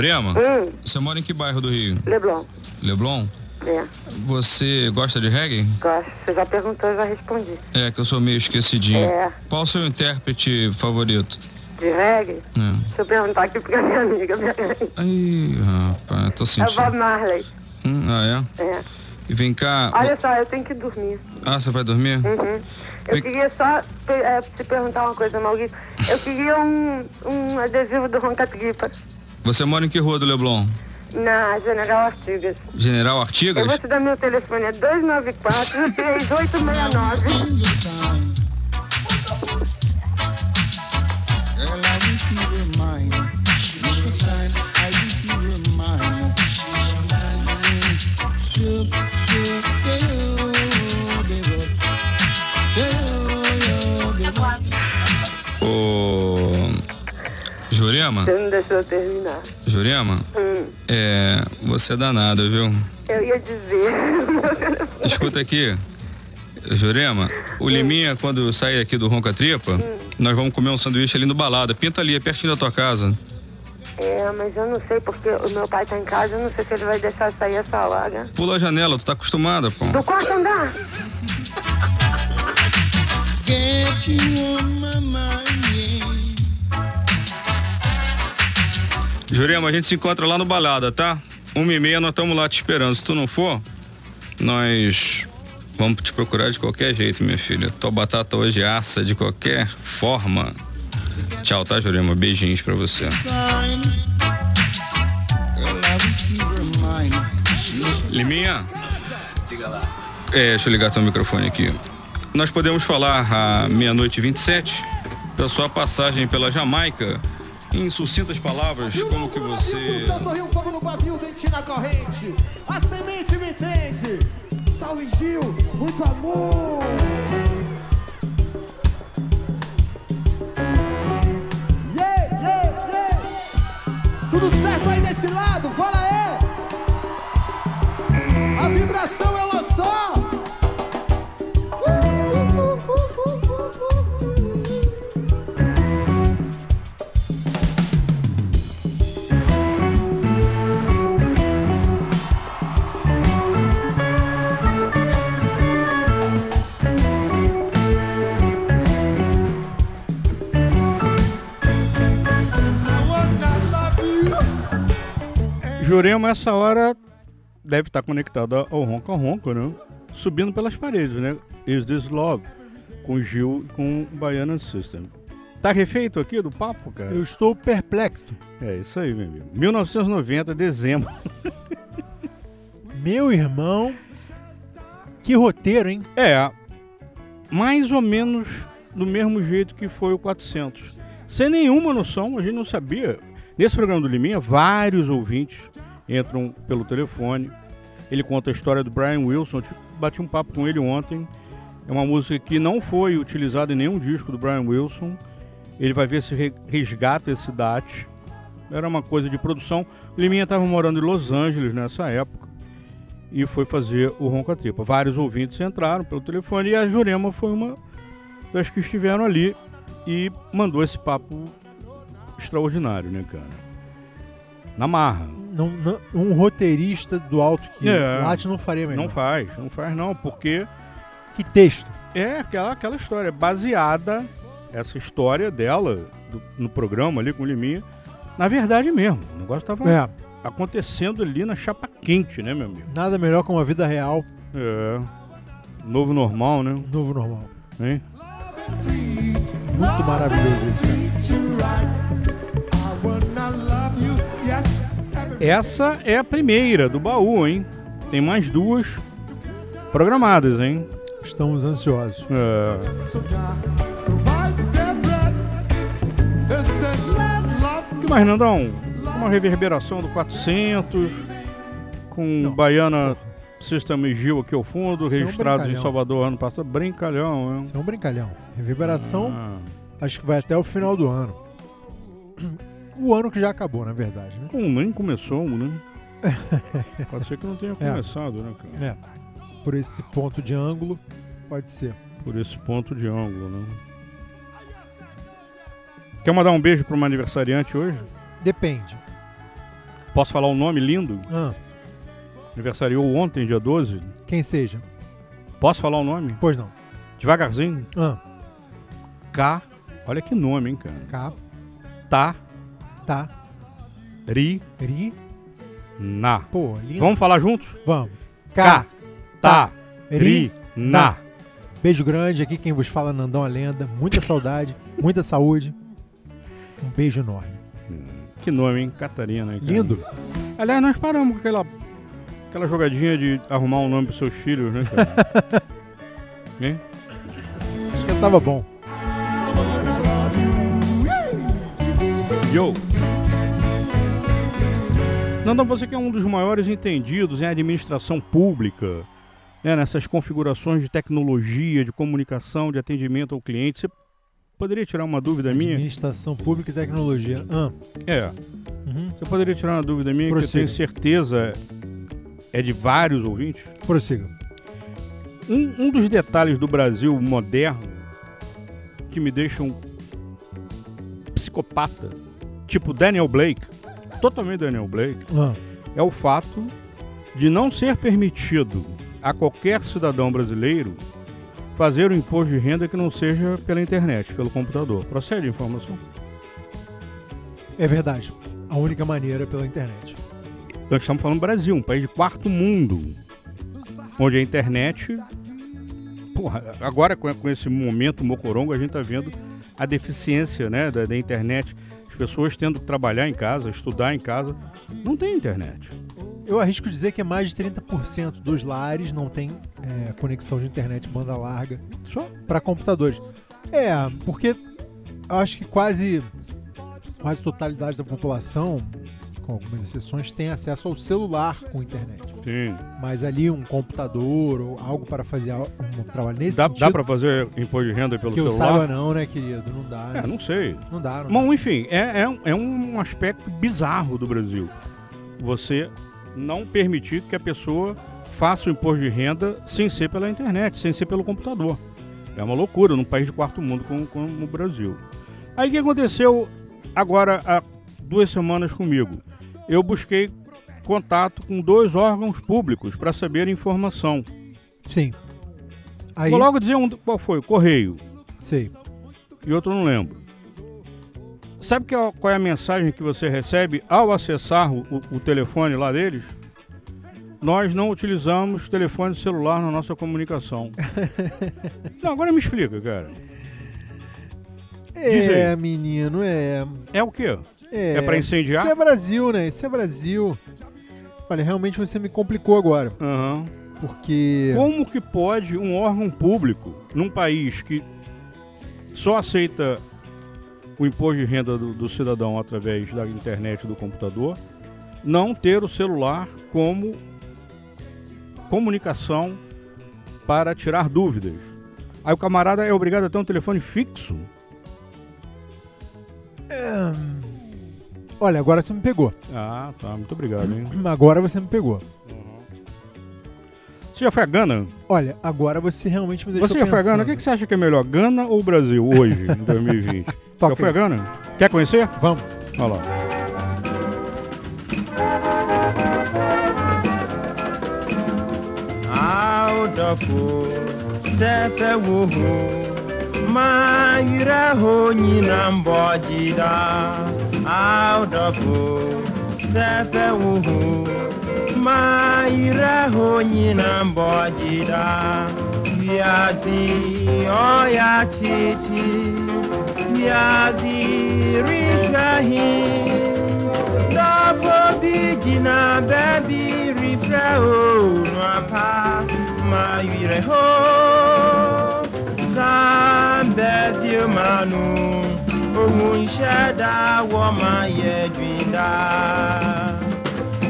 Jurema, Hum. você mora em que bairro do Rio? Leblon. Leblon? É, Você gosta de reggae? gosto. Você já perguntou, eu já respondi. É, que eu sou meio esquecidinho. É. Qual o seu intérprete favorito? De reggae? É. Deixa eu perguntar aqui pra minha amiga. Peraí. Ih, rapaz, tô É o sentindo. Bob Marley. Hum, ah, é? É. E vem cá. Olha só, eu tenho que dormir. Ah, você vai dormir? Uhum. Eu Vem- queria só é, te perguntar uma coisa, Maurício. Eu queria um, um adesivo do Ronca Tripa Você mora em que rua do Leblon? na General Artigas. General Eu Artigas? vou te dar meu telefone, é 294 3869. Girl, I wish you Jurema? Você não deixou eu terminar. Jurema? Hum, É. Você é danado, viu? eu ia dizer. Escuta aqui. Jurema, o Liminha, quando sair aqui do Ronca Tripa, nós vamos comer um sanduíche ali no balada. Pinta ali, é pertinho da tua casa. É, mas eu não sei porque o meu pai tá em casa, eu não sei se ele vai deixar sair essa hora. Pula a janela, tu tá acostumada, pô. Do quarto andar? Get you on my mind, Jurema, a gente se encontra lá no balada, tá? Uma e meia nós estamos lá te esperando. Se tu não for, nós vamos te procurar de qualquer jeito, minha filha. Tua batata hoje assa de qualquer forma. Tchau, tá, Jurema? Beijinhos pra você. Liminha, Diga lá. é, deixa eu ligar teu microfone aqui. Nós podemos falar à meia-noite e 27 da sua passagem pela Jamaica em sucintas palavras, como que você. Só sorriu fogo no pavio, dente na corrente. A semente me entende. Salve Gil, muito amor. Yeah, yeah, yeah. Tudo certo aí desse lado, fala aí. A vibração é uma Jurema, essa hora, deve estar conectado ao Ronca Ronca, né? Subindo pelas paredes, né? Is This Love? Com Gil e com Baiana System. Tá refeito aqui do papo, cara? Eu estou perplexo. É isso aí, meu amigo. 1990, dezembro. Meu irmão, que roteiro, hein? É, mais ou menos do mesmo jeito que foi o 400. Sem nenhuma noção, a gente não sabia. Nesse programa do Liminha, vários ouvintes entram pelo telefone. Ele conta a história do Brian Wilson. Eu bati um papo com ele ontem. É uma música que não foi utilizada em nenhum disco do Brian Wilson. Ele vai ver se re- resgata esse DAT. Era uma coisa de produção. Liminha estava morando em Los Angeles nessa época e foi fazer o Ronca Tripa. Vários ouvintes entraram pelo telefone e a Jurema foi uma das que estiveram ali e mandou esse papo extraordinário, né, cara? Na marra. Não, não- um roteirista do alto que É. late não faria melhor. Não faz, não faz não, porque Que texto. é aquela, aquela história baseada, essa história dela do- no programa ali com o Liminha, na verdade mesmo. O negócio tava É. acontecendo ali na chapa quente, né, meu amigo? Nada melhor que uma vida real. É. Novo normal, né? Novo normal. Hein? Muito maravilhoso isso, Essa é a primeira do baú, hein? Tem mais duas programadas, hein? Estamos ansiosos. É. O que mais, Nandão? Uma reverberação do 400, com Baiana System Gil aqui ao fundo, Isso é um registrados em. Salvador ano passado. Brincalhão, hein? Isso é um brincalhão. Reverberação, Ah. acho que vai até o final do ano. O ano que já acabou, na verdade, né? Nem começou, né? Pode ser que não tenha começado, né, cara? É. Por esse ponto de ângulo, pode ser. Por esse ponto de ângulo, né? Quer mandar um beijo para uma aniversariante hoje? Depende. Posso falar um nome lindo? Ah, Aniversariou ontem, dia 12. quem seja? Posso falar o nome? Pois não. Devagarzinho. Ah, K. Olha que nome, hein, cara? K. Tá. Tá. Ri. Ri. Na. Pô, lindo. Vamos falar juntos? Vamos. K. Catarina. Beijo grande aqui, quem vos fala, Nandão a Lenda. Muita saudade, muita saúde. Um beijo enorme. Que nome, hein? Catarina. hein? Lindo. Aliás, nós paramos com aquela, aquela jogadinha de arrumar um nome pros seus filhos, né, cara? hein? Acho que tava bom. Yo! Nandão, você que é um dos maiores entendidos em administração pública, né, nessas configurações de tecnologia, de comunicação, de atendimento ao cliente, você poderia tirar uma dúvida minha? Administração Pública e Tecnologia. Ah, É. Uhum. Você poderia tirar uma dúvida minha que eu Prossiga. tenho certeza é de vários ouvintes? prossiga. Um, um dos detalhes do Brasil moderno que me deixam psicopata, tipo Daniel Blake, totalmente Daniel Blake, Ah. é o fato de não ser permitido a qualquer cidadão brasileiro fazer o imposto de renda que não seja pela internet, pelo computador. Procede a informação? É verdade. A única maneira é pela internet. Nós estamos falando do Brasil, um país de quarto mundo, onde a internet. Porra, agora com esse momento mocorongo, a gente está vendo a deficiência né, da, da internet. As pessoas tendo que trabalhar em casa, estudar em casa. Não tem internet. Eu arrisco dizer que é mais de 30% dos lares não tem é, conexão de internet banda larga Só? para computadores. É, porque acho que quase quase totalidade da população, com algumas exceções, tem acesso ao celular com internet. Sim. Mas ali um computador ou algo para fazer um trabalho nesse Dá, sentido. dá para fazer imposto de renda pelo que eu celular? saiba não, né, querido? Não dá. né? É, não sei. Não dá, não Bom, enfim, é, é, um- é um aspecto bizarro do Brasil. Você não permitir que a pessoa faça o imposto de renda sem ser pela internet, sem ser pelo computador. É uma loucura num país de quarto mundo como, como o Brasil. Aí o que aconteceu agora há duas semanas comigo? Eu busquei contato com dois órgãos públicos para saber informação. Sim. Aí, Vou logo dizer um, qual foi, Correio. Sei. E outro não lembro. Sabe que, qual é a mensagem que você recebe ao acessar o, o- telefone lá deles? Nós não utilizamos telefone celular na nossa comunicação. não, agora me explica, cara. É, menino, é. É o quê? É, É pra incendiar? Isso é Brasil, né? Isso é Brasil. Olha, realmente você me complicou agora. Aham. Porque. Como que pode um órgão público, num país que só aceita o imposto de renda do, do cidadão através da internet e do computador, não ter o celular como comunicação para tirar dúvidas? Aí o camarada é obrigado a ter um telefone fixo? É, Olha, agora você me pegou. Ah, tá. Muito obrigado, hein? Agora você me pegou. Você já foi a Gana? Olha, agora você realmente me deixou Você já foi a Gana? O que, que você acha que é melhor, Gana ou Brasil, hoje, em 2020? Toca já foi a. Gana? Quer conhecer? Vamos. Olha lá. Sɛfɛ maa ho Audafo audɔfo sɛfɛwuhu ma irɛho nyinam bɔdida wiazi ɔya titi wiazi rifɛhi dɔfo bi gyina bɛbi rifrɛ o nuapa ma irɛho san bɛfio manu ohun ìṣẹ̀dá wọ́n máa yẹ jù ìdá.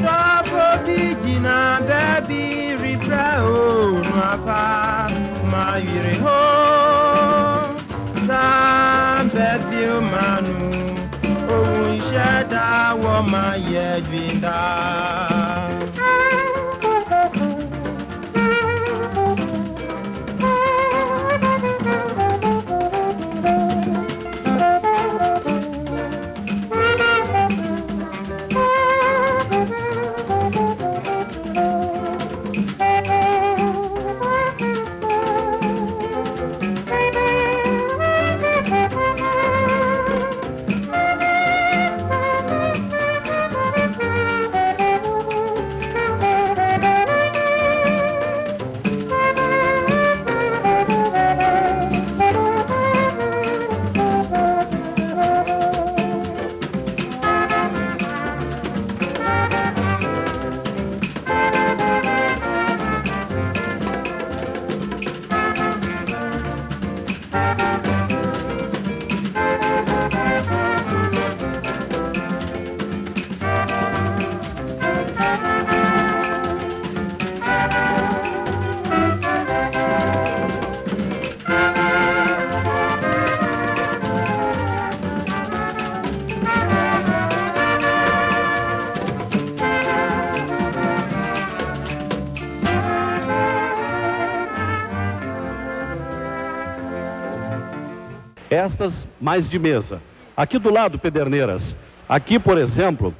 Dọ́fọ́ bí jìnnà bẹ́ẹ̀ bí rìtrẹ́ òun apá máa yìrì hó. Sábẹ́ bí ó máa nù ohun ìṣẹ̀dá wọ́n máa yẹ jù. festas mais de mesa. Aqui do lado, Pederneiras. Aqui, por exemplo,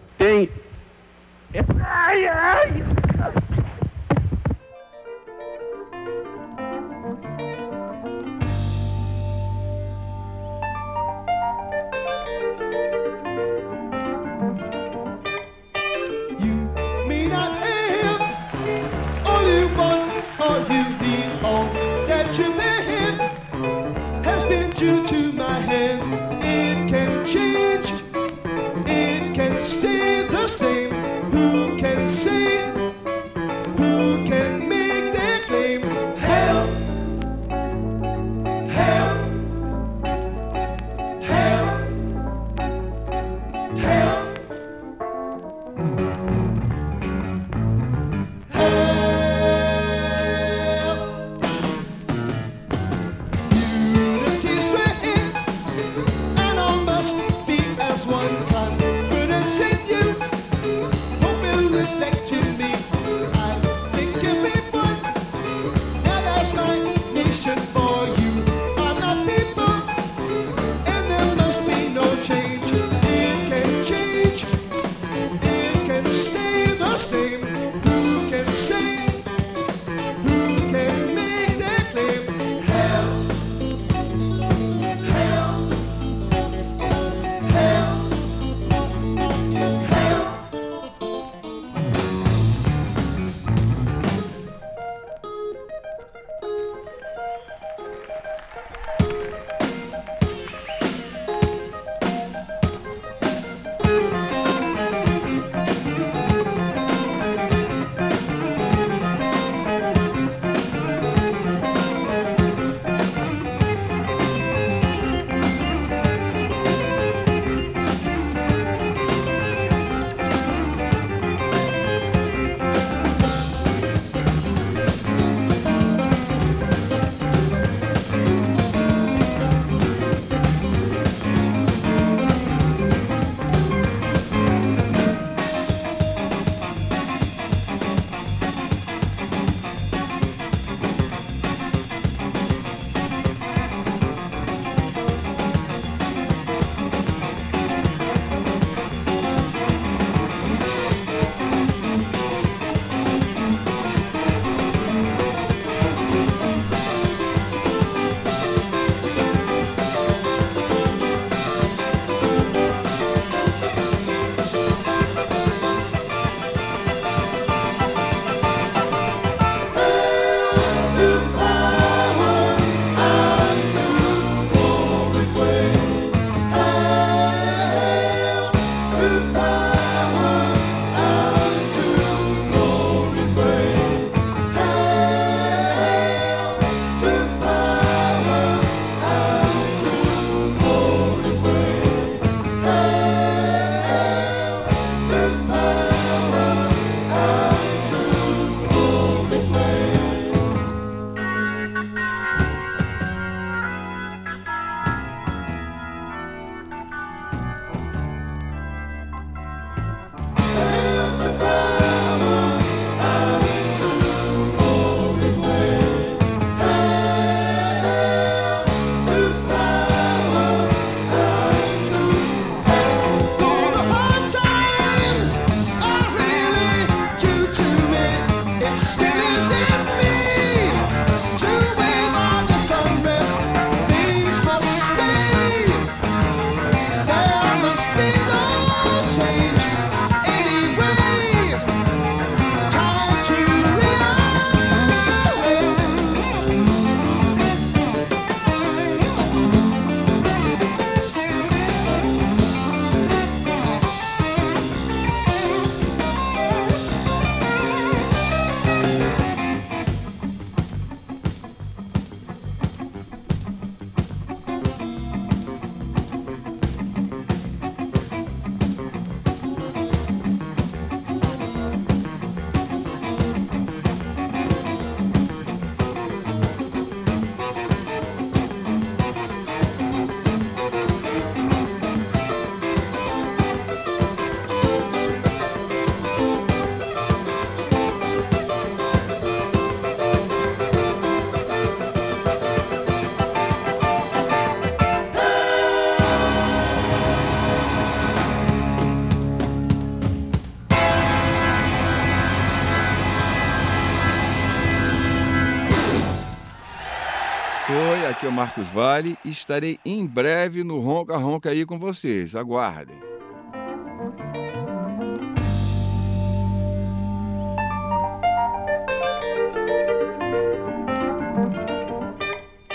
Marcos Vale e estarei em breve no Ronca Ronca aí com vocês. Aguardem.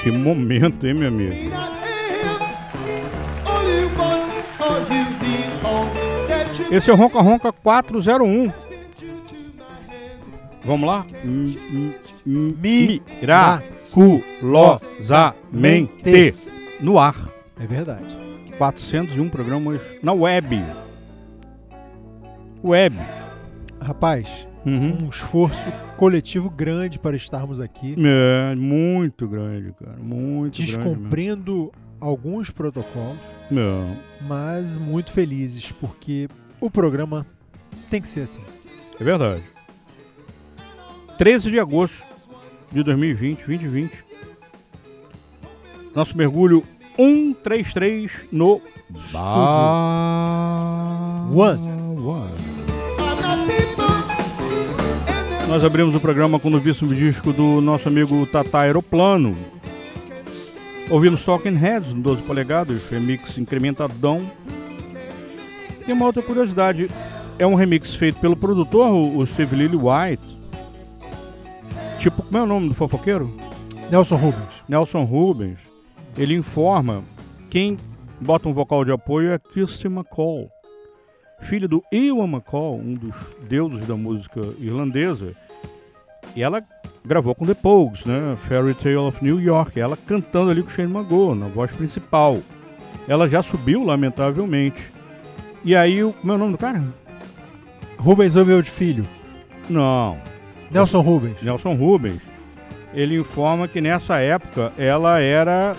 Que momento, hein, meu amigo? Esse é o Ronca Ronca 401. Vamos lá? M- m- Miraculosamente. No ar. É verdade. 401 programas na web. Web. Rapaz, Uhum. um esforço coletivo grande para estarmos aqui. É, muito grande, cara. Muito. Descumprindo alguns protocolos, Não. mas muito felizes, porque o programa tem que ser assim. É verdade. 13 de agosto de 2020, 2020. Nosso mergulho 133 no Bar One. Nós abrimos o programa com o novíssimo disco do nosso amigo Tata Aeroplano. Ouvimos Talking Heads no 12 polegadas, remix incrementadão. E uma outra curiosidade, é um remix feito pelo produtor, o o Steve Lily White. Tipo, como é o nome do fofoqueiro? Nelson Rubens. Nelson Rubens. Ele informa quem bota um vocal de apoio é Kirsty McCall, filho do Ewan McCall, um dos deuses da música irlandesa. E ela gravou com The Pogues, né? Fairy Tale of New York. Ela cantando ali com o Shane Mago na voz principal. Ela já subiu, lamentavelmente. E aí, o meu nome do cara? Rubens Oveld Filho. Não. Nelson Rubens. Nelson Rubens. Ele informa que nessa época ela era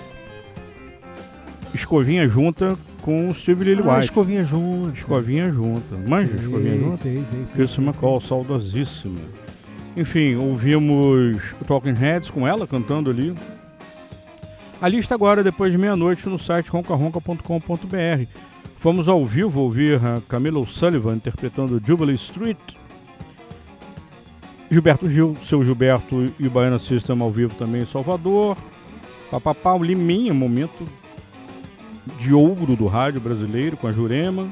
escovinha junta com o Steve Lily Ah, White. escovinha junto. Escovinha junta. Manja Sei, escovinha junta? sei, sei, sei, Chris McCall, saudosíssima. Enfim, ouvimos o Talking Heads com ela cantando ali. A lista agora, depois de meia-noite, no site roncaronca.com.br. Fomos ao vivo ouvir a Camila O'Sullivan interpretando Jubilee Street. Gilberto Gil, seu Gilberto e o Baiana System ao vivo também em Salvador. Papapá, o Liminha, momento de ouro do rádio brasileiro com a Jurema,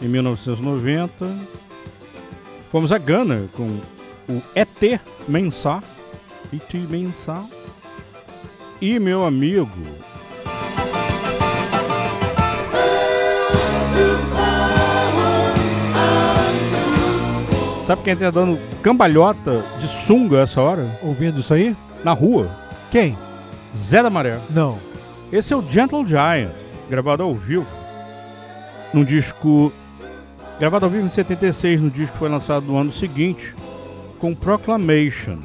em 1990. Fomos a Gana com o ET Mensah, ET Mensah, e meu amigo Sabe quem tá dando cambalhota de sunga essa hora? Ouvindo isso aí? Na rua. Quem? Zé da Maré. Não. Esse é o Gentle Giant, gravado ao vivo. Num disco. Gravado ao vivo em 76, no disco que foi lançado no ano seguinte, com Proclamation.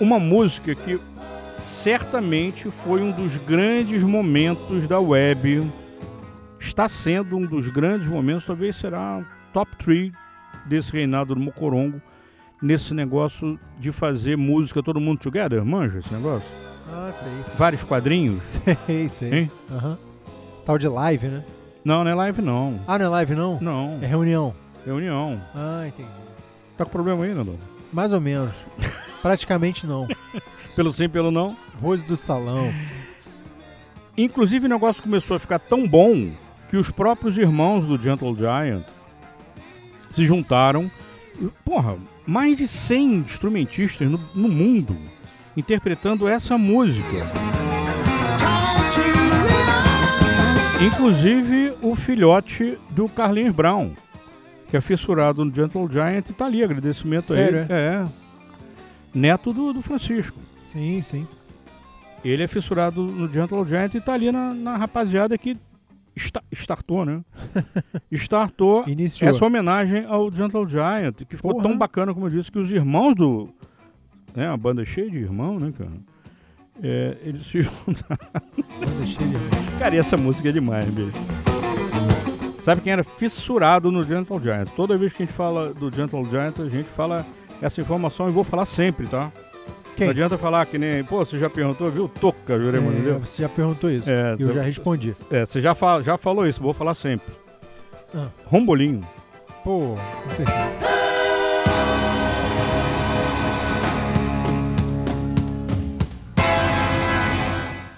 Uma música que certamente foi um dos grandes momentos da web. Está sendo um dos grandes momentos, talvez será top 3 desse reinado do Mocorongo, nesse negócio de fazer música todo mundo together. Manja esse negócio? Ah, sei. Vários quadrinhos. Sei, sei. Hein? Aham. Tal de live, né? Não, não é live não. Ah, não é live não? Não. É reunião. Reunião. Ah, entendi. Tá com problema aí, Nando? Mais ou menos. Praticamente não. Pelo sim, pelo não. Rose do salão. Inclusive o negócio começou a ficar tão bom que os próprios irmãos do Gentle Giant se juntaram. Porra, mais de 100 instrumentistas no, no mundo interpretando essa música. Inclusive o filhote do Carlinhos Brown, que é fissurado no Gentle Giant e tá ali, agradecimento Sério, a ele. É. Neto do, do Francisco. Sim, sim. Ele é fissurado no Gentle Giant e tá ali na, na rapaziada que esta- startou, né? startou Iniciou. essa homenagem ao Gentle Giant, que ficou Porra. tão bacana como eu disse, que os irmãos do. Né, a banda é cheia de irmão, né, cara? É, eles se juntaram. Banda cheia de irmão. Cara, e essa música é demais, bicho. Sabe quem era fissurado no Gentle Giant? Toda vez que a gente fala do Gentle Giant, a gente fala essa informação e vou falar sempre, tá? Quem? Não adianta falar que nem, pô, você já perguntou, viu? Toca, Jurema, É, entendeu? você já perguntou isso. É, eu já respondi. É, você já, fala, já falou isso, vou falar sempre. Ah. Rombolinho. Pô, com certeza.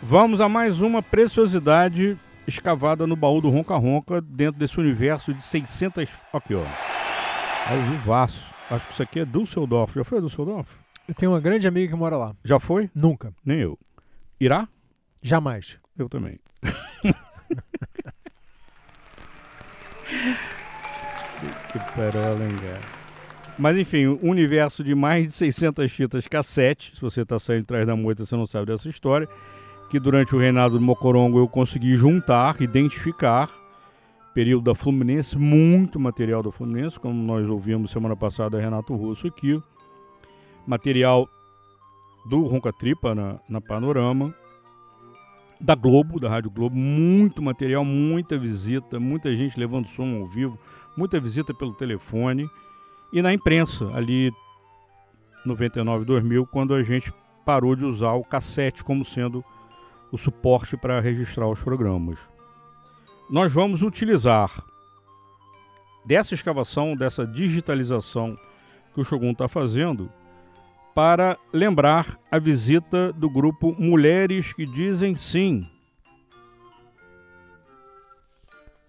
Vamos a mais uma preciosidade escavada no baú do Ronca Ronca, dentro desse universo de 600... Aqui, ó. Ao vivaço. Acho que isso aqui é Dusseldorf. Já foi a Dusseldorf? Eu tenho uma grande amiga que mora lá. Já foi? Nunca. Nem eu. Irá? Jamais. Eu também. que perola, hein, cara? Mas enfim, um universo de mais de 600 fitas cassete. Se você está saindo atrás da moita, você não sabe dessa história. Que durante o reinado do Mocorongo eu consegui juntar, identificar. Período da Fluminense, muito material da Fluminense, como nós ouvimos semana passada Renato Russo aqui. Material do Ronca Tripa na, na Panorama. Da Globo, da Rádio Globo, muito material, muita visita, muita gente levando som ao vivo, muita visita pelo telefone e na imprensa, ali 99 2000, quando a gente parou de usar o cassete como sendo o suporte para registrar os programas. Nós vamos utilizar dessa escavação, dessa digitalização que o Shogun está fazendo, para lembrar a visita do grupo Mulheres que Dizem Sim.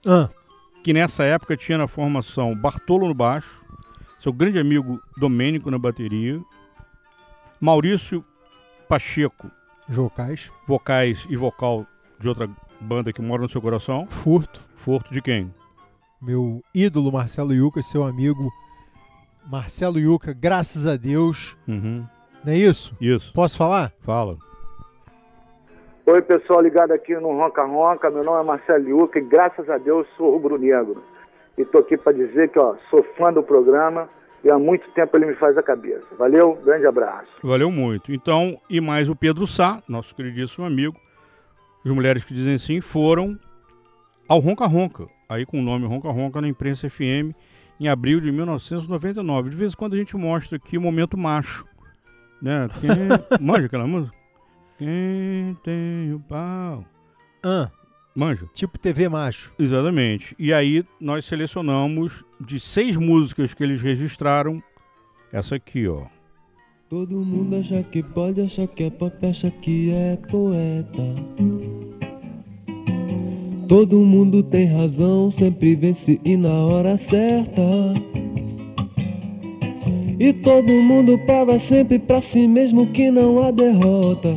Ah. Que nessa época tinha na formação Bartolo no baixo, seu grande amigo Domênico na bateria, Maurício Pacheco, Vocais. vocais e vocal de outra banda que mora no seu coração. Furto. Furto de quem? Meu ídolo Marcelo Yuca, seu amigo Marcelo Yuca, graças a Deus. Uhum. Não é isso? Isso. Posso falar? Fala. Oi, pessoal ligado aqui no Ronca Ronca. Meu nome é Marcelo Yuca e graças a Deus sou rubro-negro. E tô aqui para dizer que, ó, sou fã do programa e há muito tempo ele me faz a cabeça. Valeu, grande abraço. Valeu muito. Então, e mais o Pedro Sá, nosso queridíssimo amigo, as mulheres que dizem sim, foram ao Ronca Ronca, aí com o nome Ronca Ronca na imprensa FM, em abril de 1999. De vez em quando a gente mostra aqui o momento macho. Né? Quem... Manja aquela música? Quem tem o pau? Ah. Manja? Tipo TV macho. Exatamente. E aí nós selecionamos de seis músicas que eles registraram, essa aqui, ó. Todo mundo acha que pode, acha que é pop, acha que é poeta. Todo mundo tem razão, sempre vence e na hora certa. E todo mundo prova sempre pra si mesmo que não há derrota.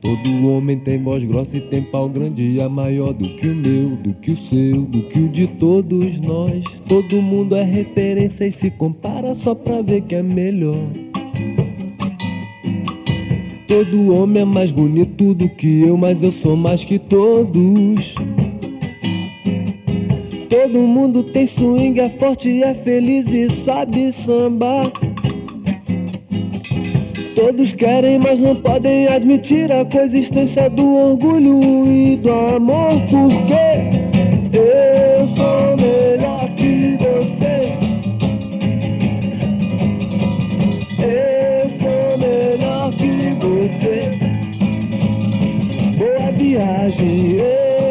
Todo homem tem voz grossa e tem pau grande e é maior do que o meu, do que o seu, do que o de todos nós. Todo mundo é referência e se compara só pra ver que é melhor. Todo homem é mais bonito do que eu, mas eu sou mais que todos. Todo mundo tem swing, é forte, é feliz e sabe sambar. Todos querem, mas não podem admitir a coexistência do orgulho e do amor, porque eu sou melhor que você. Viagem,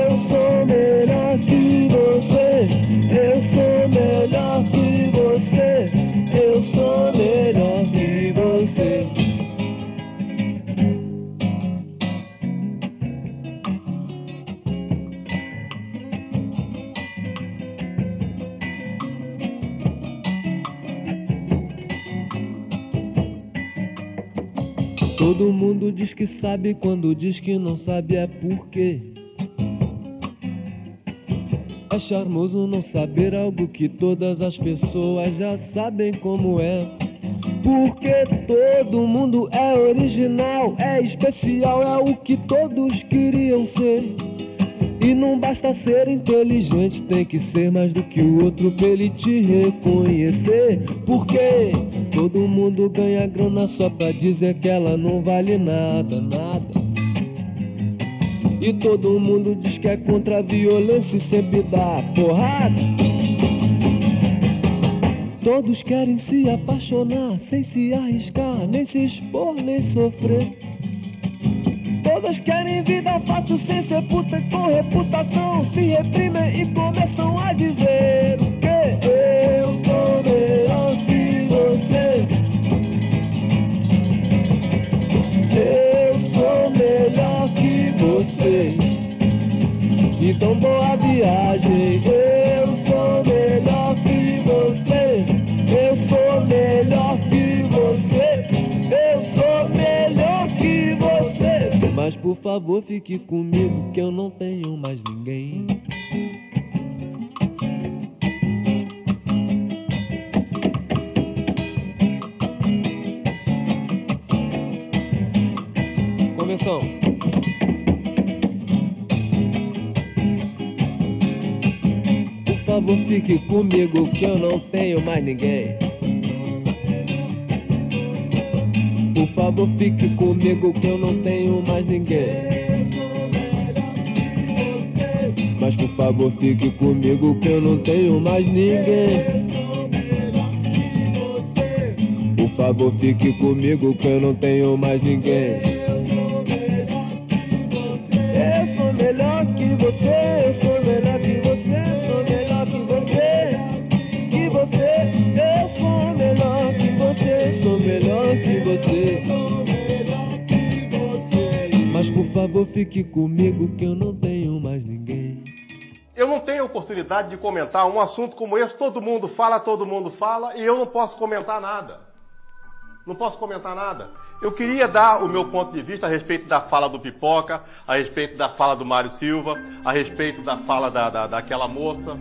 Todo mundo diz que sabe, quando diz que não sabe é porque é charmoso não saber algo que todas as pessoas já sabem como é. Porque todo mundo é original, é especial, é o que todos queriam ser. E não basta ser inteligente, tem que ser mais do que o outro pra ele te reconhecer. Porque todo mundo ganha grana só pra dizer que ela não vale nada, nada. E todo mundo diz que é contra a violência e sempre dá porrada. Todos querem se apaixonar sem se arriscar, nem se expor, nem sofrer. Todos querem vida fácil sem ser puta com reputação. Se reprimem e começam a dizer o que eu sou melhor que você. Eu sou melhor que você. Então boa viagem. Eu sou melhor que você. Eu sou melhor que você. Eu sou melhor que você. Mas por favor fique comigo que eu não tenho mais ninguém. Começou. Por favor, fique comigo que eu não tenho mais ninguém. Por favor, fique comigo que eu não tenho mais ninguém. Mas por favor, fique comigo que eu não tenho mais ninguém. Por favor, fique comigo que eu não tenho mais ninguém. Eu sou melhor que você, favor fique comigo que eu não tenho mais ninguém. Eu não tenho oportunidade de comentar um assunto como esse. Todo mundo fala, todo mundo fala, e eu não posso comentar nada. Não posso comentar nada. Eu queria dar o meu ponto de vista a respeito da fala do Pipoca, a respeito da fala do Mário Silva, a respeito da fala da, da, daquela moça.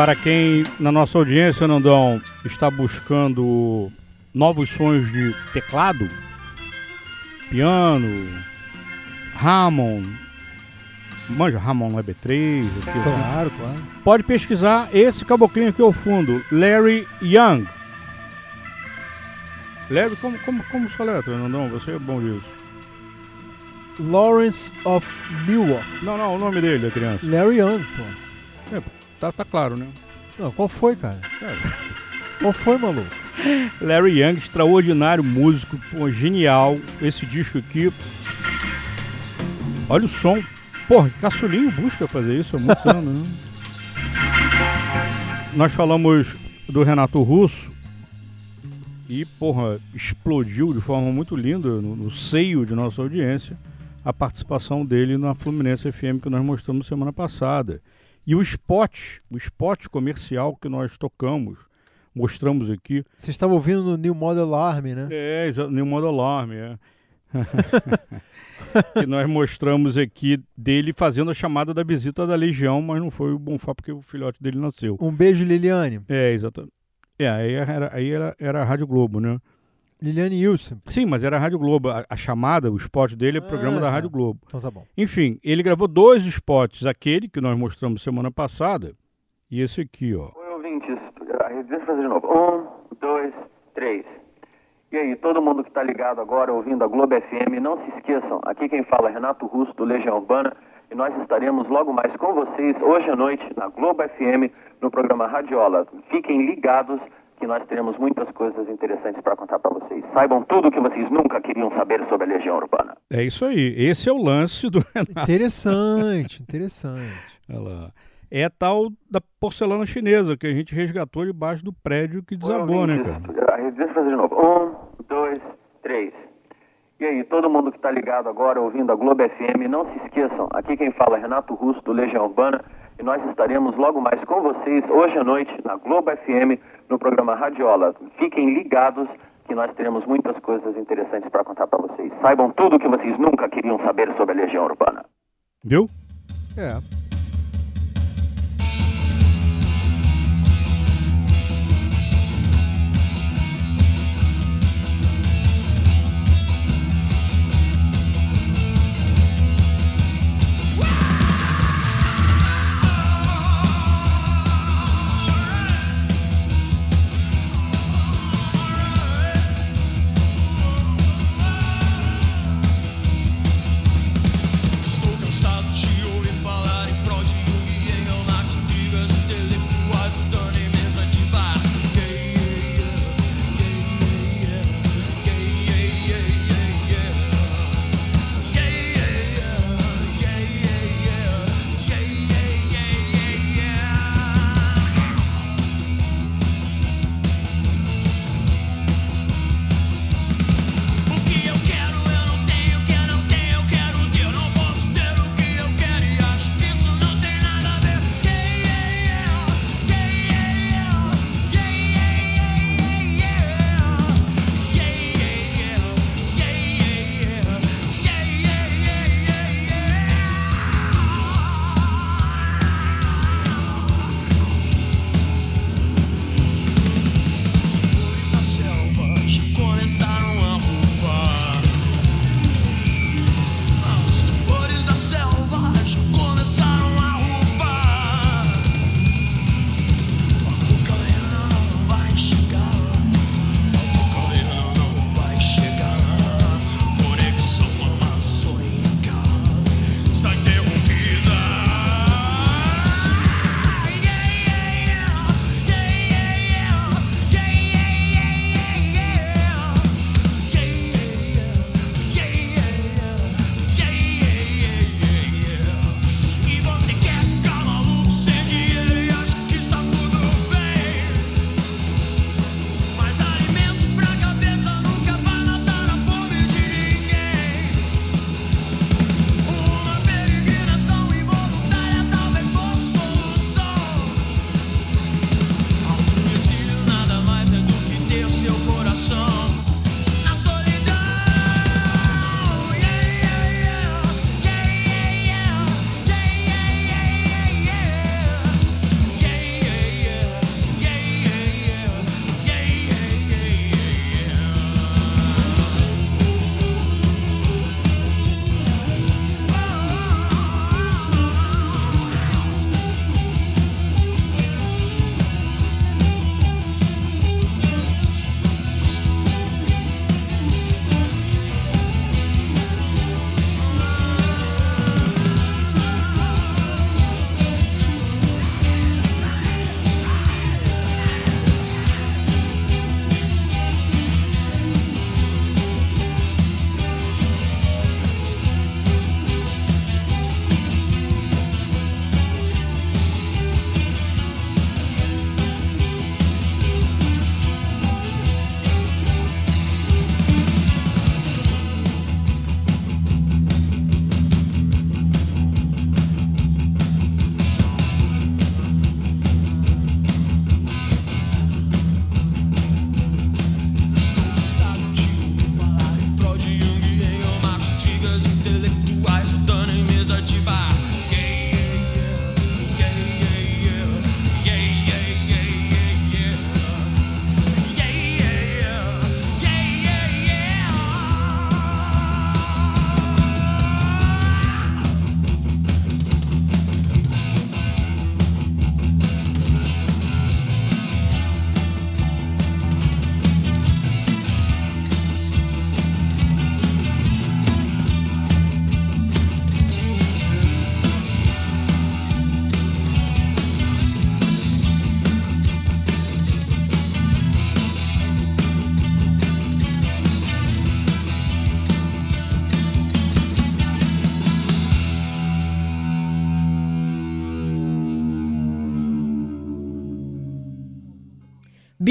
Para quem na nossa audiência, Nandão, está buscando novos sons de teclado, piano, Hammond, manja Hammond no EB3, aqui, Claro, claro. pode pesquisar esse caboclinho aqui ao fundo, Larry Young. Leve, como, como, como soletra, Nandão? Você é bom disso. Lawrence of Newark. Não, não, o nome dele, da criança. Larry Young, pô. É, tá, tá claro, né? Não, qual foi, cara? Qual foi, maluco? Larry Young, extraordinário músico, pô, genial. Esse disco aqui. Olha o som. Porra, Caçulinho busca fazer isso há muitos anos, né? Nós falamos do Renato Russo e, porra, explodiu de forma muito linda no, no seio de nossa audiência a participação dele na Fluminense FM que nós mostramos semana passada. E o spot, o spot comercial que nós tocamos, mostramos aqui. Você estava ouvindo no New Model Army, né? É, New Model Army, é. que nós mostramos aqui dele fazendo a chamada da visita da Legião, mas não foi o bom fato porque o filhote dele nasceu. Um beijo, Liliane. É, exatamente. É, aí era, aí era, era a Rádio Globo, né? Liliane Wilson. Sim, mas era a Rádio Globo. A, a chamada, o spot dele é programa Ah, da tá. Rádio Globo. Então tá bom. Enfim, ele gravou dois spots, aquele que nós mostramos semana passada e esse aqui, ó. Oi, ouvintes. Ah, Deixa eu fazer de novo. Um, dois, três. E aí, todo mundo que está ligado agora ouvindo a Globo FM, não se esqueçam, aqui quem fala é Renato Russo, do Legião Urbana, e nós estaremos logo mais com vocês hoje à noite na Globo FM, no programa Radiola. Fiquem ligados que nós teremos muitas coisas interessantes para contar para vocês. Saibam tudo o que vocês nunca queriam saber sobre a Legião Urbana. É isso aí. Esse é o lance do Renato. Interessante, interessante. Olha lá. É tal da porcelana chinesa que a gente resgatou debaixo do prédio que desabou, né, cara? Ah, Deixa eu fazer de novo. Um, dois, três. E aí, todo mundo que está ligado agora ouvindo a Globo FM, não se esqueçam, aqui quem fala é Renato Russo, do Legião Urbana, e nós estaremos logo mais com vocês hoje à noite na Globo FM, no programa Radiola. Fiquem ligados que nós teremos muitas coisas interessantes para contar para vocês. Saibam tudo o que vocês nunca queriam saber sobre a Legião Urbana. Viu? É.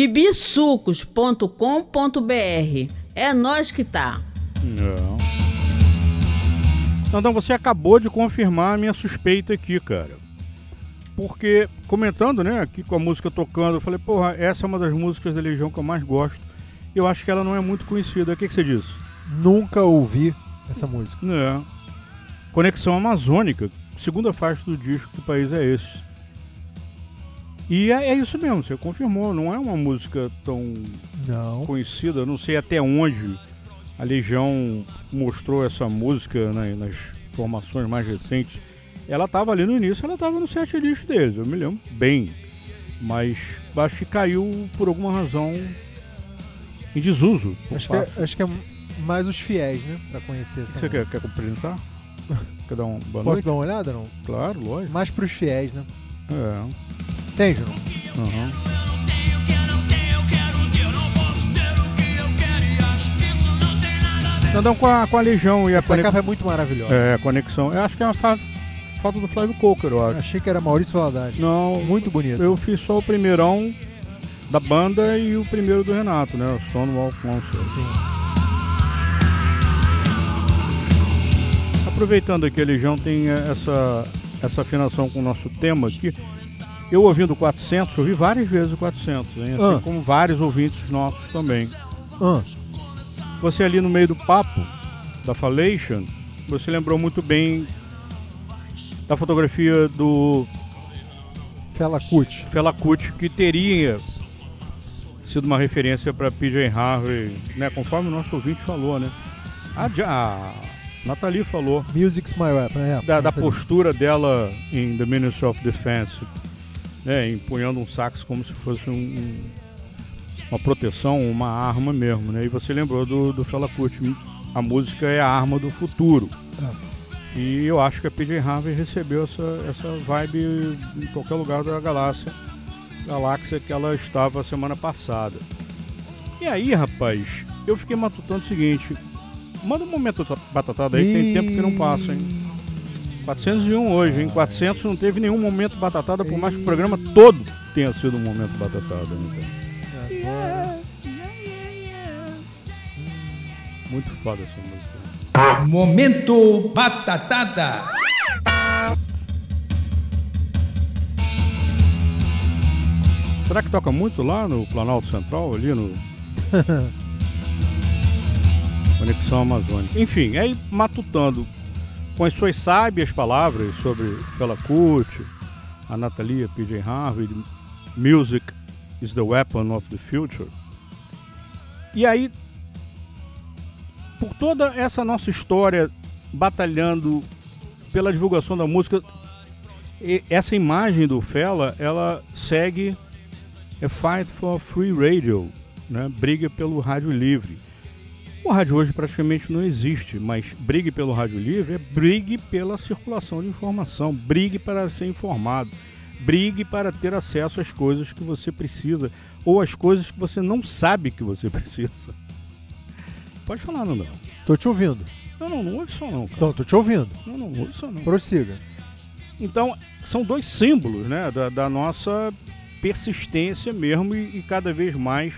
bibisucos.com.br. É nós que tá. Não. Então você acabou de confirmar a minha suspeita aqui, cara. Porque, comentando, né, aqui com a música tocando, eu falei, porra, essa é uma das músicas da Legião que eu mais gosto. Eu acho que ela não é muito conhecida. O que, que você disse? Nunca ouvi essa música. É. Conexão Amazônica, segunda faixa do disco, que país é esse? E é, é isso mesmo, você confirmou, não é uma música tão Não. conhecida, não sei até onde a Legião mostrou essa música né, nas formações mais recentes. Ela estava ali no início, ela estava no set list deles, eu me lembro bem. Mas acho que caiu por alguma razão em desuso. Acho que, é, acho que é mais os fiéis, né? Pra conhecer essa Você música. quer, quer cumprimentar? Quer dar boa Posso noite? dar uma olhada, não? Claro, lógico. Mais pros fiéis, né? É. Tem, João? Aham. Andam com a, com a Legião e a Essa conex- capa é muito maravilhosa. É, a conexão. Eu acho que é uma foto do Flávio Coker, eu acho. Achei que era Maurício Valadares. Não. Muito bonito. Eu fiz só o primeirão da banda e o primeiro do Renato, né? O Stonewall Concert. Aproveitando que a Legião tem eh, essa, essa afinação com o nosso tema aqui, eu ouvindo o 400, ouvi várias vezes o 400, hein? assim Ah. como vários ouvintes nossos também. Ah. Você ali no meio do papo da Falation, você lembrou muito bem da fotografia do Fela Kuti. Fela Kuti, que teria sido uma referência para PJ Harvey, né? Conforme o nosso ouvinte falou, né? A, a Nathalie falou. Music's My Weapon, é. Da, da postura dela em The Ministry of Defense, né? Empunhando um sax como se fosse um- um- uma proteção, uma arma mesmo, né? E você lembrou do, do Fela Kuti. A música é a arma do futuro. E eu acho que a PJ Harvey recebeu essa, essa vibe em qualquer lugar da galáxia, galáxia que ela estava semana passada. E aí, rapaz, eu fiquei matutando o seguinte: manda um momento batatada aí, que tem tempo que não passa, hein? 401 hoje, hein? 400 não teve nenhum momento batatada, por mais que o programa todo tenha sido um momento batatada. Então. Muito foda essa música. Momento Batatada. Será que toca muito lá no Planalto Central, ali no Conexão Amazônica? Enfim, aí matutando com as suas sábias palavras sobre Fela Kuti, a Natalia P.J. Harvey, Music is the Weapon of the Future. E aí, por toda essa nossa história batalhando pela divulgação da música, essa imagem do Fela, ela segue é Fight for Free Radio, né? Briga pelo rádio livre. O rádio hoje praticamente não existe, mas brigue pelo rádio livre é brigue pela circulação de informação, brigue para ser informado, brigue para ter acesso às coisas que você precisa ou às coisas que você não sabe que você precisa. Pode falar, Nandão. Tô te ouvindo. Não, não, não ouve só não, cara. Então, tô te ouvindo. Não, não ouve só não. Prossiga. Então, são dois símbolos né, da, da nossa persistência mesmo e, e cada vez mais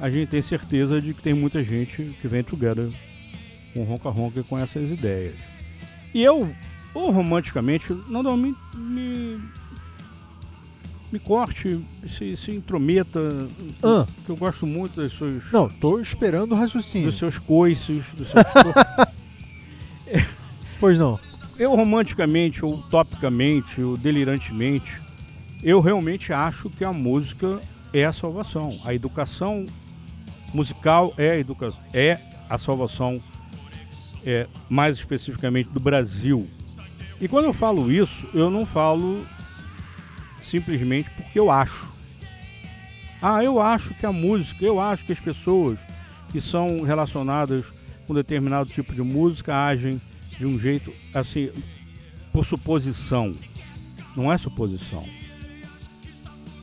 a gente tem certeza de que tem muita gente que vem together com Ronca Ronca e com essas ideias. E eu, ou romanticamente, não, não me, me, me corte, se, se intrometa, Ah. que eu gosto muito das suas... Não, tô esperando o raciocínio. Dos seus coices, dos seus... Pois não. Eu romanticamente, ou utopicamente, ou delirantemente, eu realmente acho que a música é a salvação. A educação musical é a, educa é a salvação, é, mais especificamente do Brasil. E quando eu falo isso, eu não falo simplesmente porque eu acho. Ah, eu acho que a música, eu acho que as pessoas que são relacionadas com determinado tipo de música agem de um jeito assim, por suposição. Não é suposição.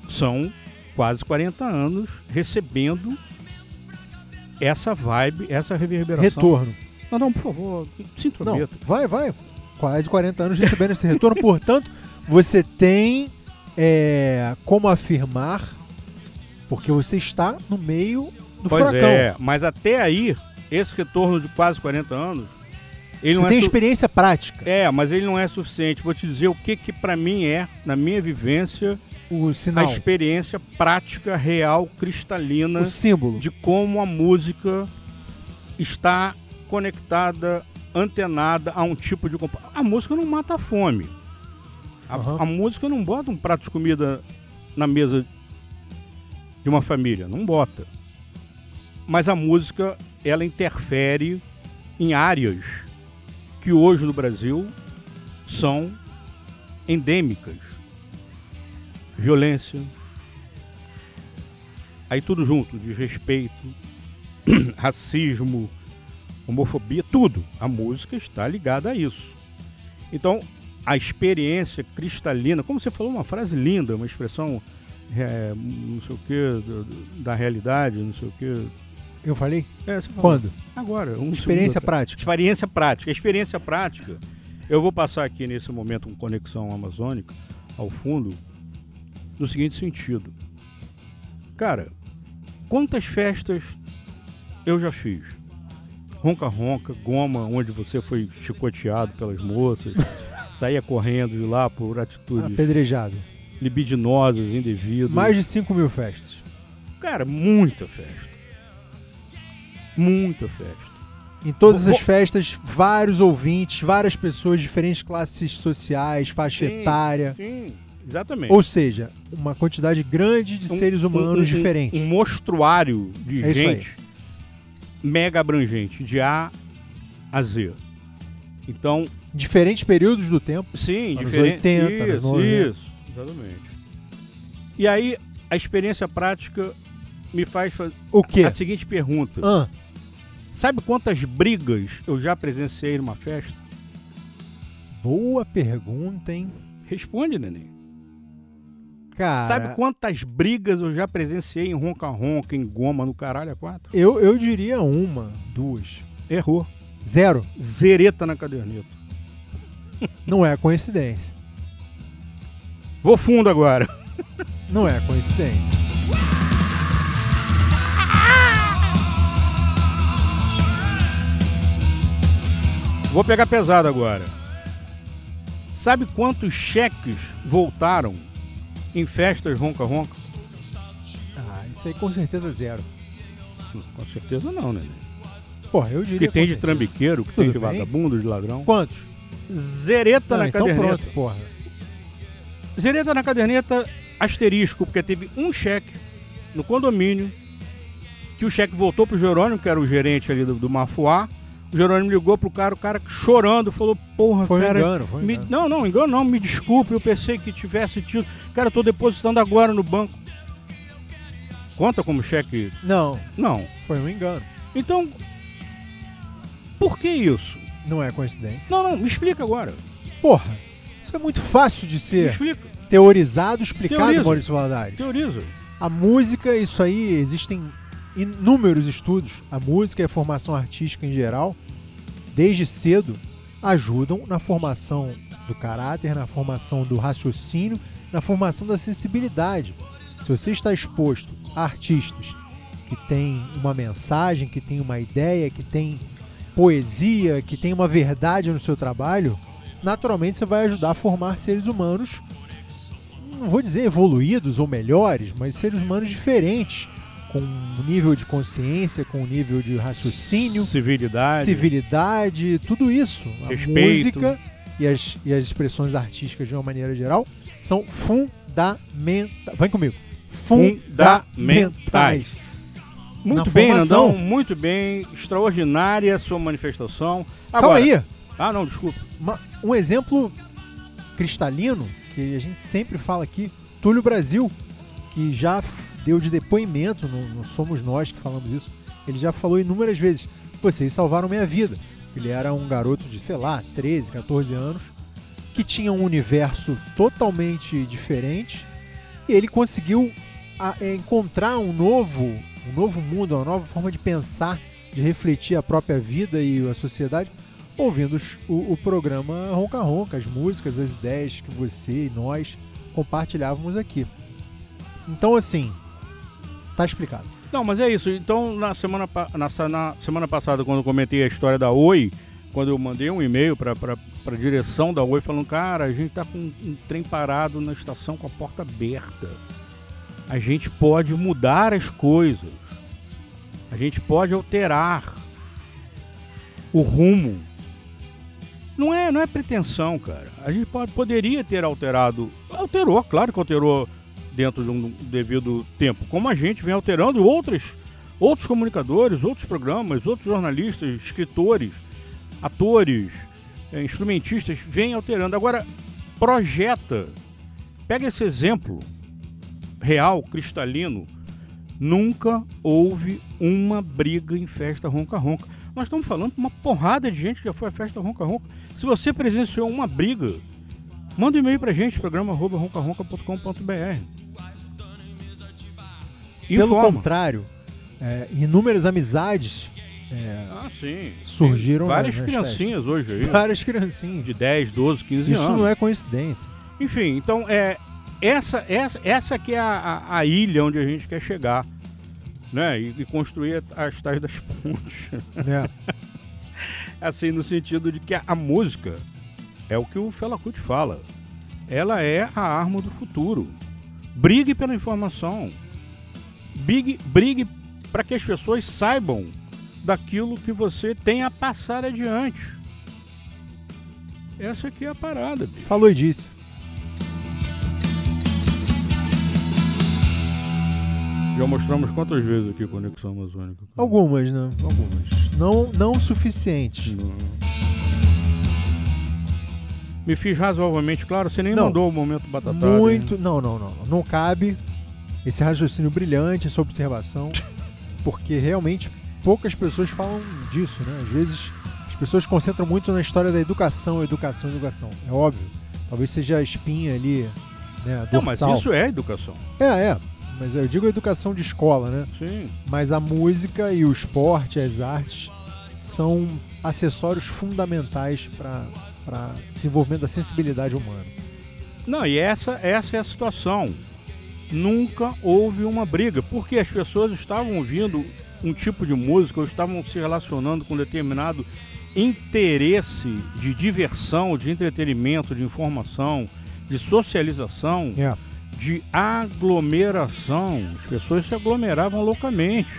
São quase 40 anos recebendo essa vibe, essa reverberação. Retorno. Não, não, por favor, se Não, intrometa. vai, vai. Quase 40 anos recebendo esse retorno. Portanto, você tem é, como afirmar Porque você está no meio do pois furacão. é, mas até aí, esse retorno de quase 40 anos, ele Você não tem é experiência prática. É, mas ele não é suficiente. Vou te dizer o que que para mim é, na minha vivência, o sinal. a experiência prática, real, cristalina O símbolo. de como a música está conectada, antenada a um tipo de A música não mata a fome. A, a música não bota um prato de comida na mesa de uma família, não bota. Mas a música, ela interfere em áreas que hoje no Brasil são endêmicas. Violência, aí tudo junto, desrespeito, racismo, homofobia, tudo. A música está ligada a isso. Então, a experiência cristalina, como você falou, uma frase linda, uma expressão é, não sei o que, da realidade, não sei o que. Eu falei? É. Quando? Agora. Um Experiência segundo prática. Experiência prática. Experiência prática, eu vou passar aqui nesse momento um Conexão Amazônica ao fundo, no seguinte sentido. Cara, quantas festas eu já fiz? Ronca-ronca, goma, onde você foi chicoteado pelas moças, saía correndo de lá por atitudes Apedrejado. libidinosas, indevidas. Mais de 5 mil festas. Cara, muita festa. Muita festa. Em todas as festas, vários ouvintes, várias pessoas diferentes classes sociais, faixa Sim, etária. Sim, exatamente. Ou seja, uma quantidade grande de Um- seres um- humanos um- diferentes. Um mostruário de É gente mega abrangente, de A a Z. Então. Diferentes períodos do tempo. Sim, anos diferente. 80, anos isso, 90. isso, exatamente. E aí, a experiência prática me faz fazer O quê? a seguinte pergunta. Ah. Sabe quantas brigas eu já presenciei numa festa? Boa pergunta, hein? Responde, neném. Cara, Sabe quantas brigas eu já presenciei em ronca-ronca, em goma, no caralho a quatro? eu, eu diria uma, duas. Errou. Zero. Zereta na caderneta. Não é coincidência. Vou fundo agora. Não é coincidência. Vou pegar pesado agora. Sabe quantos cheques voltaram em festas ronca-ronca? Ah, isso aí com certeza zero. Com certeza não, né? Porra, eu diria. Que tem com de certeza. trambiqueiro, que tem Tudo de bem. vagabundo, de ladrão. Quantos? Zereta Ah, na então caderneta. pronto, porra. Zereta na caderneta, asterisco, porque teve um cheque no condomínio, que o cheque voltou pro Jerônimo, que era o gerente ali do, do Mafuá. O Jerônimo ligou pro cara, o cara chorando, falou, porra, Foi um cara. engano, foi um me- engano. Não, não, engano não, me desculpe, eu pensei que tivesse tido. Cara, eu tô depositando agora no banco. Conta como cheque. Não. Não. Foi um engano. Então, por que isso? Não é coincidência. Não, não, me explica agora. Porra, isso é muito fácil de ser teorizado, explicado, Teoriza. Maurício Valadares. Teoriza. A música, isso aí, existem inúmeros estudos. A música e a formação artística em geral, desde cedo, ajudam na formação do caráter, na formação do raciocínio, na formação da sensibilidade. Se você está exposto a artistas que têm uma mensagem, que têm uma ideia, que têm poesia, que têm uma verdade no seu trabalho, naturalmente você vai ajudar a formar seres humanos não vou dizer evoluídos ou melhores, mas seres humanos diferentes, com um nível de consciência, com um nível de raciocínio, Civilidade. civilidade, tudo isso. A Respeito. música e as, e as expressões artísticas de uma maneira geral são fundamentais. Vem comigo. Fundamentais. Muito Na bem, formação. Nandão, muito bem. Extraordinária a sua manifestação. Calma Agora, aí. Ah, não, desculpa. Uma- um exemplo cristalino, que a gente sempre fala aqui, Túlio Brasil, que já deu de depoimento, não, não somos nós que falamos isso, ele já falou inúmeras vezes, vocês salvaram minha vida. Ele era um garoto de, sei lá, 13, 14 anos, que tinha um universo totalmente diferente, e ele conseguiu é, encontrar um novo, um novo mundo, uma nova forma de pensar, de refletir a própria vida e a sociedade, ouvindo o, o programa Ronca Ronca, as músicas, as ideias que você e nós compartilhávamos aqui. Então, assim, Tá explicado. Não, mas é isso. Então, na semana, na, na semana passada, quando eu comentei a história da Oi, quando eu mandei um e-mail para a direção da Oi falando, cara, a gente tá com um trem parado na estação com a porta aberta. A gente pode mudar as coisas. A gente pode alterar o rumo. Não é, não é pretensão, cara. A gente pode, poderia ter alterado. Alterou, claro que alterou dentro de um devido tempo. Como a gente vem alterando outros, outros comunicadores, outros programas, outros jornalistas, escritores, atores, eh, instrumentistas, vêm alterando. Agora, projeta. Pega esse exemplo real, cristalino. Nunca houve uma briga em festa ronca-ronca. Nós estamos falando com uma porrada de gente que já foi à festa ronca-ronca. Se você presenciou uma briga, manda um e-mail pra gente, programa roncaronca.com.br. Pelo contrário, é, inúmeras amizades é, Ah, sim. surgiram. Tem várias criancinhas festas. hoje aí. Várias criancinhas. De 10, 12, 15 Isso anos. não é coincidência. Enfim, então é essa essa essa que é a, a- a ilha onde a gente quer chegar, né? E, e construir as tais das pontes. É. assim no sentido de que a, a música é o que o Fela Kuti fala. Ela é a arma do futuro. Brigue pela informação. Brigue, brigue para que as pessoas saibam daquilo que você tem a passar adiante. Essa aqui é a parada. bicho. Falou e disse. Já mostramos quantas vezes aqui Conexão Amazônica? Algumas, né? Algumas. Não, não suficientes. Me fiz razoavelmente claro, você nem Não. mandou o momento batata. Muito. Não, não, não, não. Não cabe esse raciocínio brilhante, essa observação, porque realmente poucas pessoas falam disso, né? Às vezes as pessoas concentram muito na história da educação, educação, educação. É óbvio. Talvez seja a espinha ali, né? Não, mas isso é educação. É, é. Mas eu digo educação de escola, né? Sim. Mas a música e o esporte, as artes, são acessórios fundamentais para desenvolvimento da sensibilidade humana. Não, e essa, essa é a situação. Nunca houve uma briga, porque as pessoas estavam ouvindo um tipo de música ou estavam se relacionando com determinado interesse de diversão, de entretenimento, de informação, de socialização, É. de aglomeração. As pessoas se aglomeravam loucamente.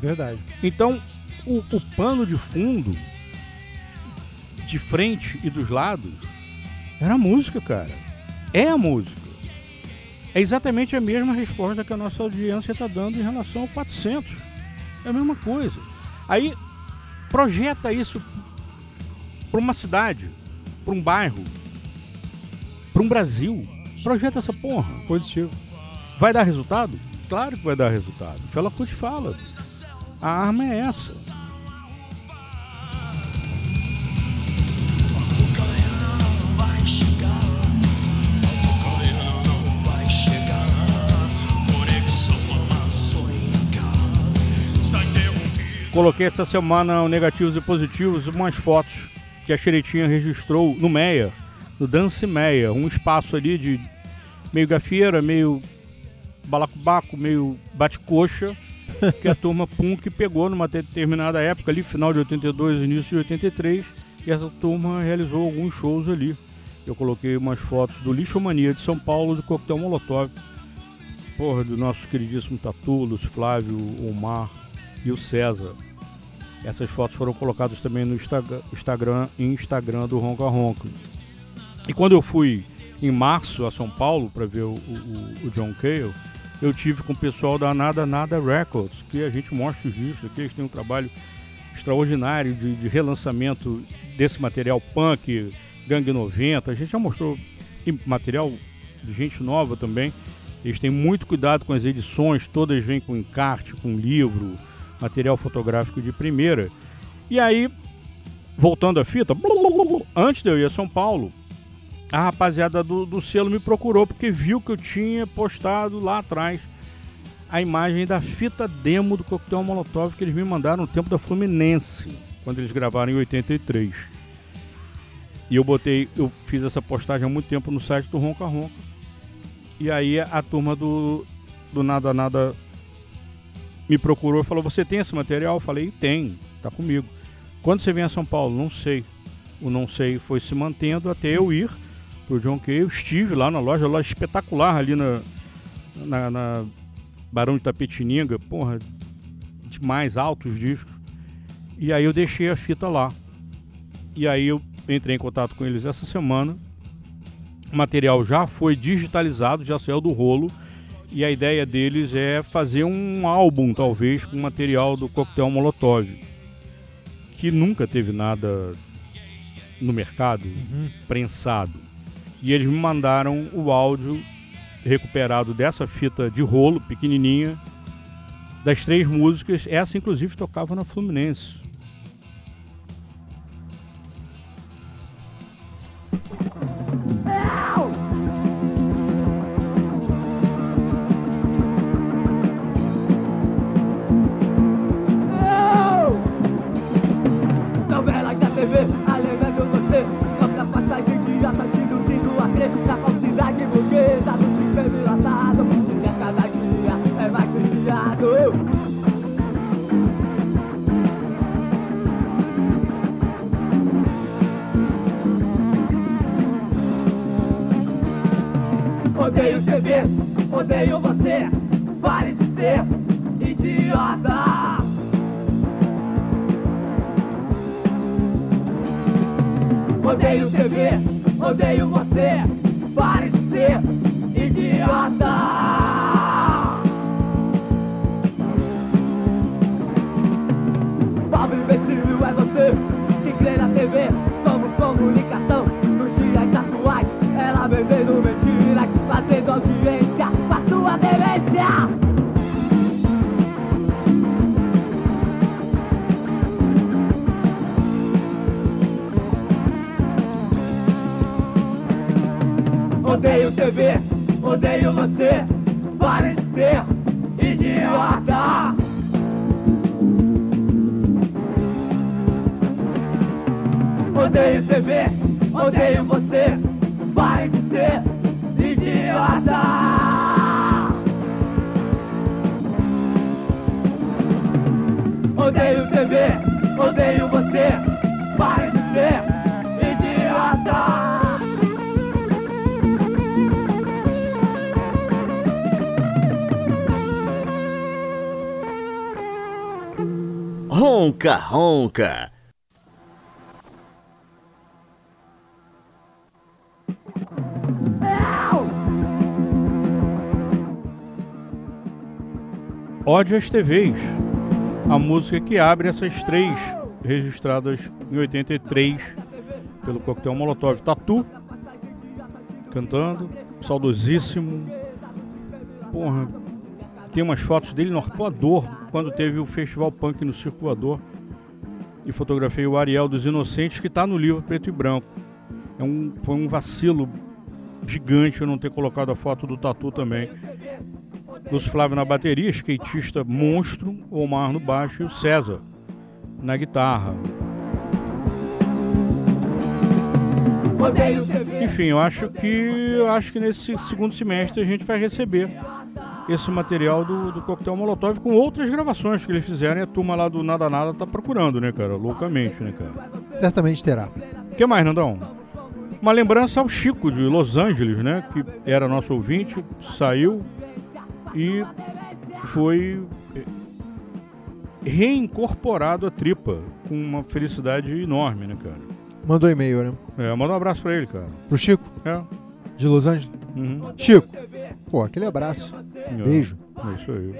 Verdade. Então, o, o pano de fundo, de frente e dos lados, era a música, cara. É a música. É exatamente a mesma resposta que a nossa audiência está dando em relação ao 400. É a mesma coisa. Aí, projeta isso para uma cidade, para um bairro, para um Brasil. Projeta essa porra. Positivo. Vai dar resultado? Claro que vai dar resultado. Fela Kuti fala. A arma é essa. Coloquei essa semana o negativos e positivos umas fotos que a Xeretinha registrou no Meia, no Dance Meia, um espaço ali de meio gafieira, meio balacobaco, meio bate-coxa, que a turma punk pegou numa determinada época ali, final de 82, início de 83, e essa turma realizou alguns shows ali. Eu coloquei umas fotos do Lixo Mania de São Paulo, do Coquetel Molotov, porra, do nosso queridíssimo Tatu, Lúcio Flávio, Omar e o César. Essas fotos foram colocadas também no Instagram, Instagram do Ronca Ronca. E quando eu fui em março a São Paulo para ver o, o- o John Cale, eu tive com o pessoal da Nada Nada Records, que a gente mostra os discos aqui, eles têm um trabalho extraordinário de, de relançamento desse material punk, Gangue 90. A gente já mostrou material de gente nova também. Eles têm muito cuidado com as edições, todas vêm com encarte, com livro, material fotográfico de primeira. E aí, voltando à fita, antes de eu ir a São Paulo, a rapaziada do, do selo me procurou porque viu que eu tinha postado lá atrás a imagem da fita demo do Coquetel Molotov que eles me mandaram no tempo da Fluminense, quando eles gravaram em 83. E eu botei, eu fiz essa postagem há muito tempo no site do Ronca Ronca. E aí a, a turma do do Nada Nada me procurou e falou: Você tem esse material? Eu falei: Tem, tá comigo. Quando você vem a São Paulo? Não sei. O não sei foi se mantendo até eu ir pro John Kay. Eu estive lá na loja, loja espetacular ali na, na, na Barão de Tapetininga. Porra, demais, altos discos. E aí eu deixei a fita lá. E aí eu entrei em contato com eles essa semana. O material já foi digitalizado, já saiu do rolo. E a ideia deles é fazer um álbum, talvez, com material do Coquetel Molotov. Que nunca teve nada no mercado prensado. E eles me mandaram o áudio recuperado dessa fita de rolo, pequenininha, das três músicas. Essa, inclusive, tocava na Fluminense. Novelas TV, alegando você. Nossa passagem de ata se iludindo a crer na falsidade burguesa do sistema enlaçado. E a cada dia é mais justiado. Odeio TV, odeio você. Pare de ser idiota. Odeio TV, odeio você. Pare de ser idiota. Ronca. Ódio às TVs. A música que abre essas três, registradas em 83 pelo Coquetel Molotov. Tatu cantando, saudosíssimo. Porra, tem umas fotos dele no Arpoador, quando teve o Festival Punk no Circulador. E fotografei o Ariel dos Inocentes, que está no livro preto e branco. É um, foi um vacilo gigante eu não ter colocado a foto do Tatu também. Lúcio Flávio na bateria, skatista monstro, Omar no baixo e o César na guitarra. Enfim, eu acho que eu acho que nesse segundo semestre a gente vai receber esse material do, do Coquetel Molotov com outras gravações que eles fizeram e a turma lá do Nada Nada tá procurando, né, cara? Loucamente, né, cara? Certamente terá. O que mais, Nandão? Uma lembrança ao Chico de Los Angeles, né? Que era nosso ouvinte, saiu e foi eh, reincorporado à tripa com uma felicidade enorme, né, cara? Mandou e-mail, né? É, manda um abraço pra ele, cara. Pro Chico? É. De Los Angeles? Uhum. Chico, pô, aquele abraço. É, Beijo. É isso aí.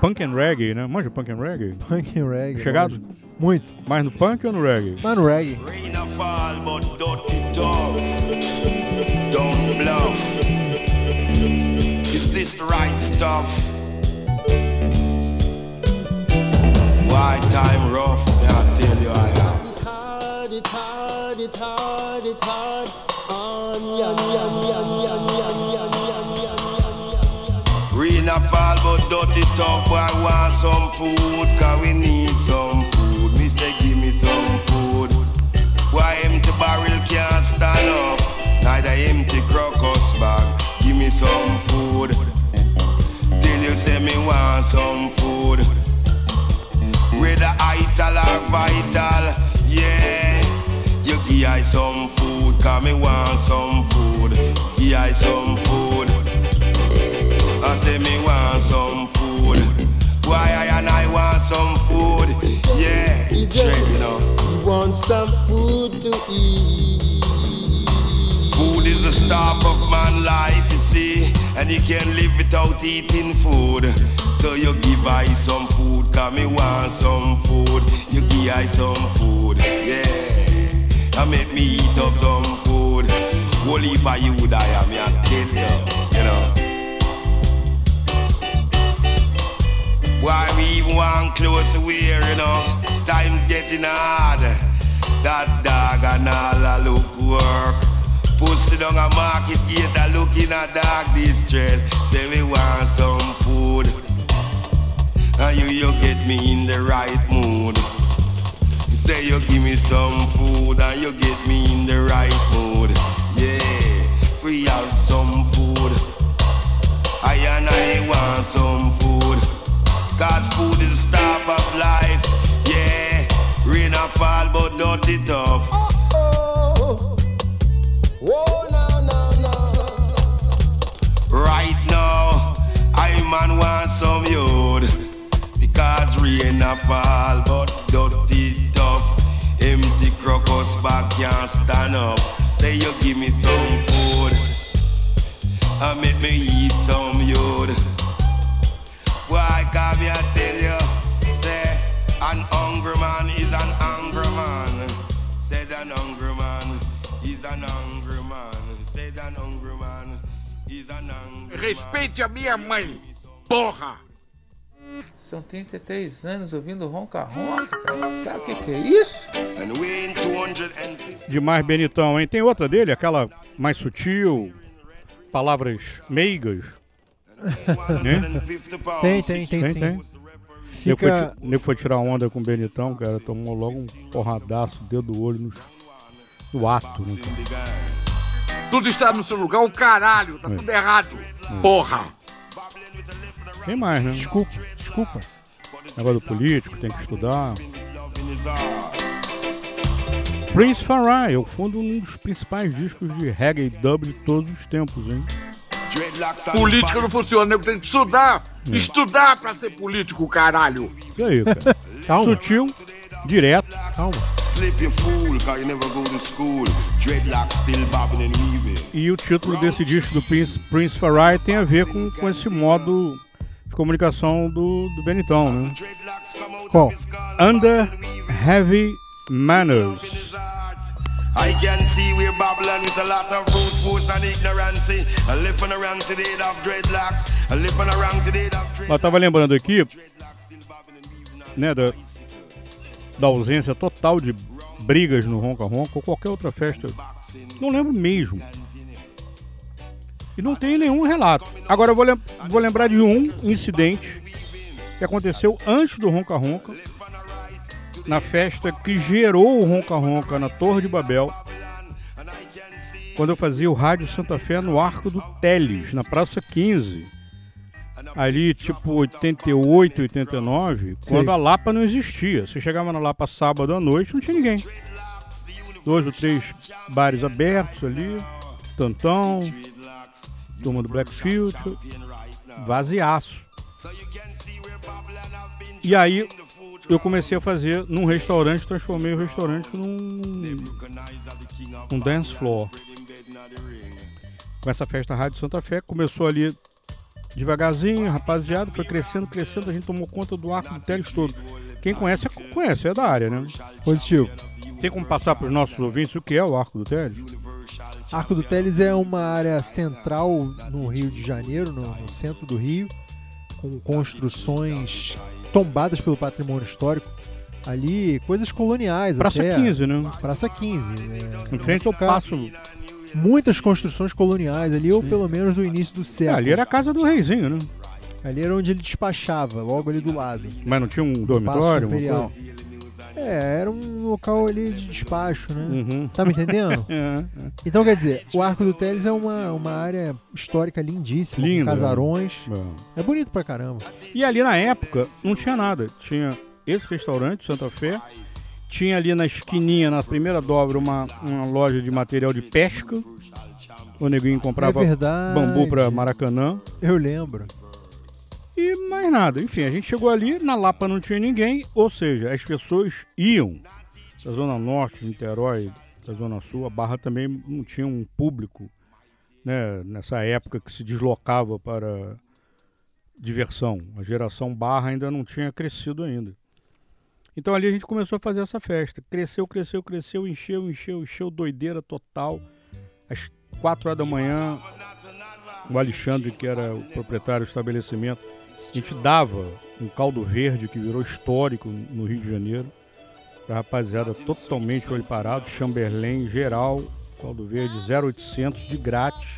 Punk and reggae, né? Manja punk and reggae? Punk and reggae. Chegado? lógico. Muito. Mais no punk ou no reggae? Mas no reggae. Rain a fall, but dirty dog. Don't bluff. Is this the right stuff? Why time rough? I tell you I am. It hard, it hard, it hard, it hard. Rain a fall but dirty top I want some food Cause we need some food. Me say give me some food. Why empty barrel can't stand up? Neither empty crocus bag. Give me some food. Till you say me want some food. Whether ital or vital yeah, I some food. Cause me want some food. Give I some food. I say me want some food. Why I and I want some food? Yeah, straight, you know. You want some food to eat. Food is the staff of man life, you see, and you can't live without eating food. So you give I some food, cause me want some food. You give I some food, yeah. I make me eat up some food. Holy by you would I am, I tell you, know. Why we even want close wear, you know? Time's getting hard. That dog and all a look work. Pussy down a market gate a looking at dark distress. Say we want some food. And you, you get me in the right mood. Say you give me some food and you get me in the right mood. Yeah, we have some food. I and I want some food. Cause food is the staff of life. Yeah, rain a fall but not it up. Oh, no, no, no. Right now, I man want some yod. Because rain a fall but not it up. Empty crocus bag can't stand up. Say you give me some food. And make me eat some yod. Why come me I tell you? Say an hungry man is an hungry man. Said an hungry man is an hungry man. Said an hungry man is an hungry Respeite a minha mãe, porra! São 33 anos ouvindo ronca ronca, cara. Sabe o que, que é isso? And we in 250 Demais Benitão, hein? Tem outra dele, aquela mais sutil, palavras meigas. né? Tem, tem, tem, sim. Nego Fica- foi, nego foi tirar onda com o Benitão, cara. Tomou logo um porradaço, dedo do olho no, no ato. Né? Tudo está no seu lugar, o caralho, tá É. tudo errado. É. Porra! Tem mais, né? Desculpa, desculpa. Negócio do político, tem que estudar. Prince Farai, eu fundo um dos principais discos de reggae e dub de todos os tempos, hein? Política não funciona, nego tem que estudar! É. Estudar pra ser político, caralho! Isso aí, cara. Calma. Sutil, direto. Calma. E o título desse disco do Prince, Prince Farai tem a ver com, com esse modo de comunicação do, do Benitão, né? Qual? Under Heavy Manners. I can see we're babbling with a lot of and ignorance. I live on around today of dreadlocks. I live on around today of Eu tava lembrando aqui, né, da, da ausência total de brigas no Ronca Ronca ou qualquer outra festa. Não lembro mesmo. E não tem nenhum relato. Agora eu vou, lem- vou lembrar de um incidente que aconteceu antes do Ronca Ronca, na festa que gerou o Ronca Ronca na Torre de Babel, quando eu fazia o Rádio Santa Fé no Arco do Teles, na Praça 15 ali tipo 88, 89, Sei. quando a Lapa não existia. Você chegava na Lapa sábado à noite, não tinha ninguém. Dois ou três bares abertos ali, Tantão, turma do Black Future, vaziaço. E aí eu comecei a fazer num restaurante, transformei o restaurante num, num dance floor. Com essa festa Rádio Santa Fé, começou ali devagarzinho, rapaziada, foi crescendo, crescendo, a gente tomou conta do arco do Teles todo. Quem conhece, conhece, é da área, né? Positivo. Tem como passar para os nossos ouvintes o que é o arco do Teles? Arco do Teles é uma área central no Rio de Janeiro, no, no centro do Rio, com construções tombadas pelo patrimônio histórico. Ali, coisas coloniais Praça até. 15, né? Praça 15. É, Em frente ao Passo. Muitas construções coloniais ali, ou pelo menos do início do É, século. ali era a casa do reizinho, né? Ali era onde ele despachava, logo ali do lado. Mas não tinha um dormitório? uma Imperial. coisa? É, era um local ali de despacho, né? Uhum. Tá me entendendo? É, é. Então, quer dizer, o Arco do Teles é uma, uma área histórica lindíssima, Linda, com casarões. né? É bonito pra caramba. E ali na época não tinha nada. Tinha esse restaurante, Santa Fé. Tinha ali na esquininha, na primeira dobra, uma, uma loja de material de pesca. O neguinho comprava É bambu pra Maracanã. Eu lembro. E mais nada. Enfim, a gente chegou ali, na Lapa não tinha ninguém, ou seja, as pessoas iam da Zona Norte, Niterói, da Zona Sul, a Barra também não tinha um público, né, nessa época que se deslocava para diversão. A geração Barra ainda não tinha crescido ainda. Então ali a gente começou a fazer essa festa. Cresceu, cresceu, cresceu, encheu, encheu, encheu, doideira total. Às quatro horas da manhã, o Alexandre, que era o proprietário do estabelecimento, a gente dava um caldo verde que virou histórico no Rio de Janeiro. Pra rapaziada totalmente olho parado, Chamberlain geral, caldo verde 0800 de grátis.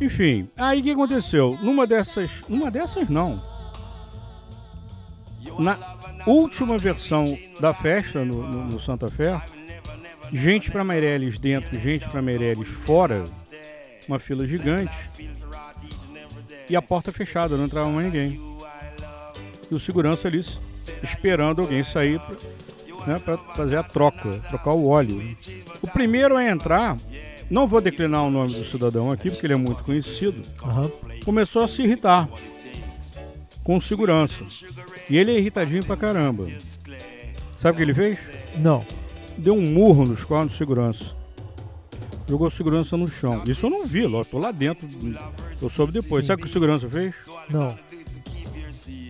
Enfim, aí o que aconteceu? Numa dessas. Numa dessas não. Na última versão da festa no, no- no Santa Fé, gente pra Meireles dentro, gente pra Meireles fora, uma fila gigante. E a porta fechada, não entrava mais ninguém. E o segurança ali esperando alguém sair pra, né, pra fazer a troca, trocar o óleo. O primeiro a entrar, não vou declinar o nome do cidadão aqui, porque ele é muito conhecido, começou a se irritar com o segurança. E ele é irritadinho pra caramba. Sabe o que ele fez? Não. Deu um murro nos cornos do segurança. Jogou segurança no chão. Isso eu não vi, eu tô lá dentro. Eu soube depois. Sabe o que o segurança fez? Não.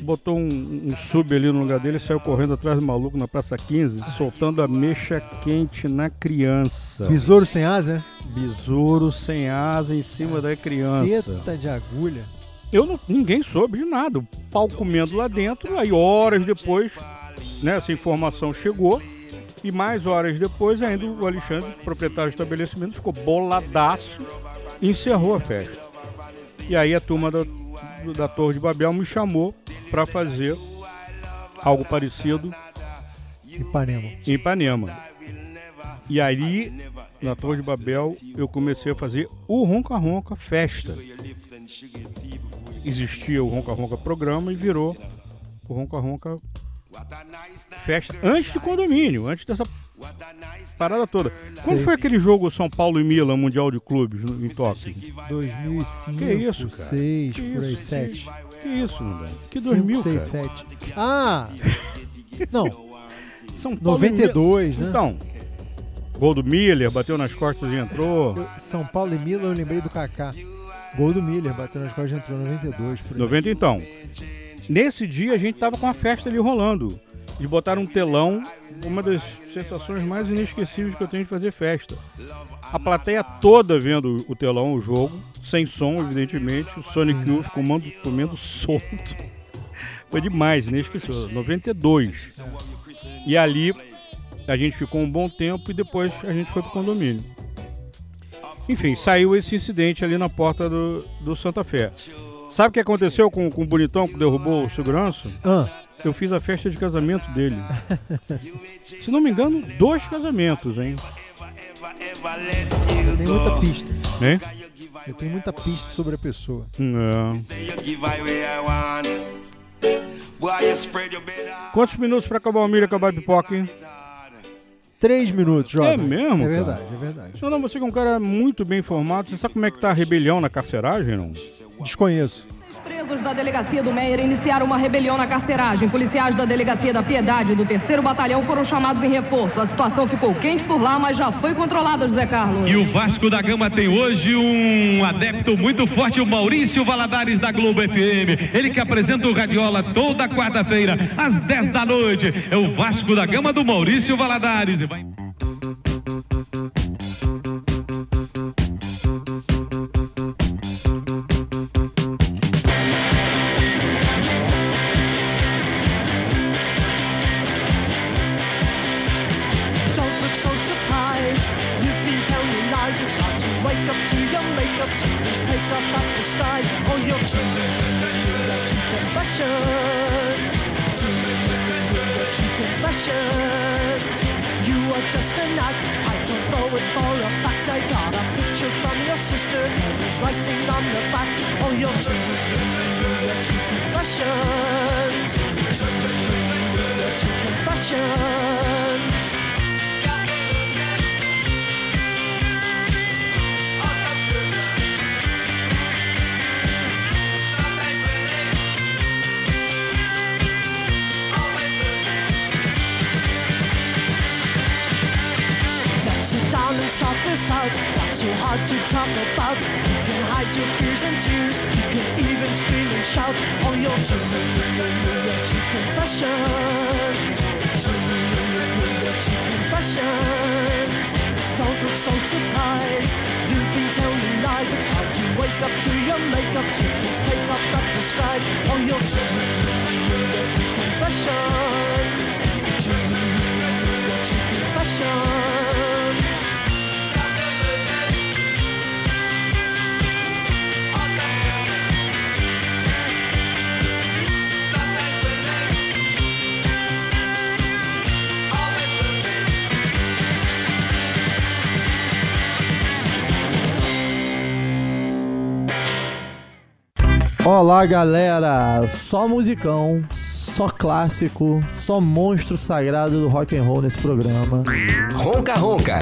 Botou um, um sub ali no lugar dele e saiu correndo atrás do maluco na Praça 15, soltando a mecha quente na criança. Besouro sem asa? Besouro sem asa em cima da criança. Seta de agulha. Eu não, ninguém soube de nada. O pau comendo lá dentro, aí horas depois, né, essa informação chegou. E mais horas depois, ainda o Alexandre, proprietário do estabelecimento, ficou boladaço e encerrou a festa. E aí a turma da, da Torre de Babel me chamou para fazer algo parecido Ipanema. em Ipanema. E aí, na Torre de Babel, eu comecei a fazer o Ronca Ronca Festa. Existia o Ronca Ronca programa e virou o Ronca Ronca Festa antes de condomínio, antes dessa parada toda. Quando foi aquele jogo São Paulo e Milan Mundial de Clubes no- em Tóquio? 2005, Que isso, cara? 6, Que por aí, isso, 7. Que isso, mano? Que 2000, 6, cara? 7. Ah! Não. São Paulo e 92, Milan. né? Então, gol do Miller, bateu nas costas e entrou. São Paulo e Milan, eu lembrei do Kaká. Gol do Miller, bateu nas costas e entrou 92. Por aí. 90 então. Nesse dia a gente tava com a festa ali rolando. De botar um telão, uma das sensações mais inesquecíveis que eu tenho de fazer festa. A plateia toda vendo o telão, o jogo, sem som, evidentemente. O Sonic Youth comendo, comendo solto. Foi demais, inesquecível. 92. E ali a gente ficou um bom tempo e depois a gente foi pro condomínio. Enfim, saiu esse incidente ali na porta do, do Santa Fé. Sabe o que aconteceu com, com o bonitão que derrubou o segurança? Ah. Eu fiz a festa de casamento dele. Se não me engano, dois casamentos, hein? Tem muita pista. Né? Eu tenho muita pista sobre a pessoa. Não. Quantos minutos pra acabar o milho e acabar a pipoca, hein? Três minutos, jovem. É mesmo? É cara? verdade, é verdade. Não, não, você que é um cara muito bem informado. Você sabe como é que tá a rebelião na carceragem, não? Desconheço. Presos da delegacia do Meier iniciaram uma rebelião na carceragem. Policiais da delegacia da Piedade do terceiro batalhão foram chamados em reforço. A situação ficou quente por lá, mas já foi controlada, José Carlos. E o Vasco da Gama tem hoje um adepto muito forte, o Maurício Valadares da Globo FM. Ele que apresenta o Radiola toda quarta-feira, às 10 da noite. É o Vasco da Gama do Maurício Valadares. E vai- the skies on your superfashions. confessions. You are just a nut. I don't know it for a fact. I got a picture from your sister who's writing on the back on your superfashions. confessions. Can sort this out. Not so hard to talk about. You can hide your fears and tears. You can even scream and shout all your true, true confessions. True, confessions. Don't look so surprised. You've been telling lies. It's hard to wake up to your makeup. So please take off that disguise. All your true, true confessions. True confessions. Olá, galera! Só musicão, só clássico, só monstro sagrado do rock and roll nesse programa. Ronca Ronca.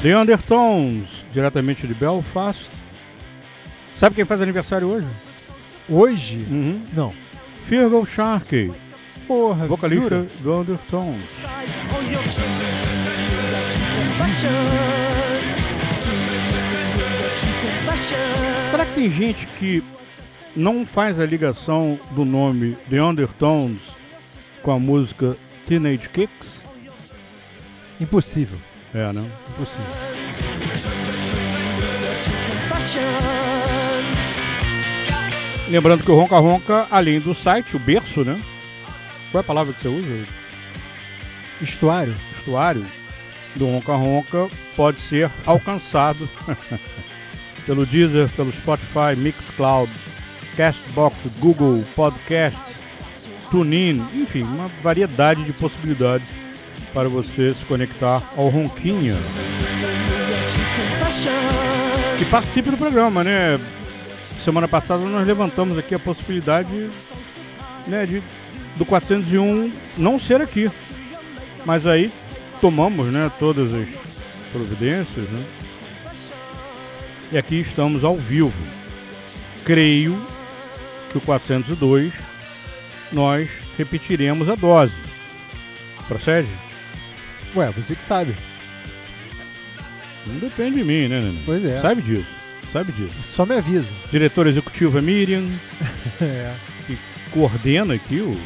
The Undertones, diretamente de Belfast. Sabe quem faz aniversário hoje? Hoje? Não. Fergal Sharkey. Porra, vocalista jura? do Undertones. Será que tem gente que não faz a ligação do nome The Undertones com a música Teenage Kicks? Impossível. É, né? Impossível. Confessions. Lembrando que o Ronca Ronca, além do site, o berço, né? Qual é a palavra que você usa? Estuário. Estuário do Ronca Ronca pode ser alcançado pelo Deezer, pelo Spotify, Mixcloud, Castbox, Google Podcast, TuneIn, enfim, uma variedade de possibilidades para você se conectar ao Ronquinha. E participe do programa, né? Semana passada nós levantamos aqui a possibilidade né, de, do 401 não ser aqui. Mas aí tomamos né, todas as providências. Né? E aqui estamos ao vivo. Creio que o 402 nós repetiremos a dose. Procede? Ué, você que sabe. Não depende de mim, né, Nenê? Pois é. Sabe disso. Sabe disso. Só me avisa. Diretor executivo é Miriam, É. que coordena aqui o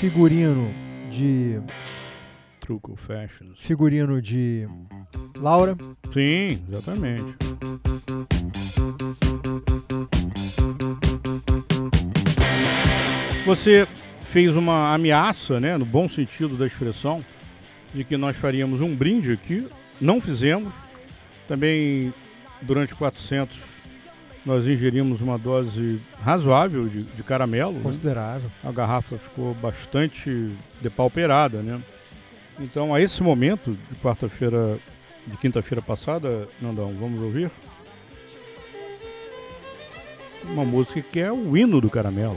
Figurino de. Truco Fashions. Figurino de. Laura. Sim, exatamente. Você fez uma ameaça, né, no bom sentido da expressão, de que nós faríamos um brinde aqui. Não fizemos. Também, durante 400, nós ingerimos uma dose razoável de, de caramelo. né? Considerável. A garrafa ficou bastante depauperada, né? Então, a esse momento de quarta-feira, de quinta-feira passada, Nandão, vamos ouvir? Uma música que é o hino do caramelo.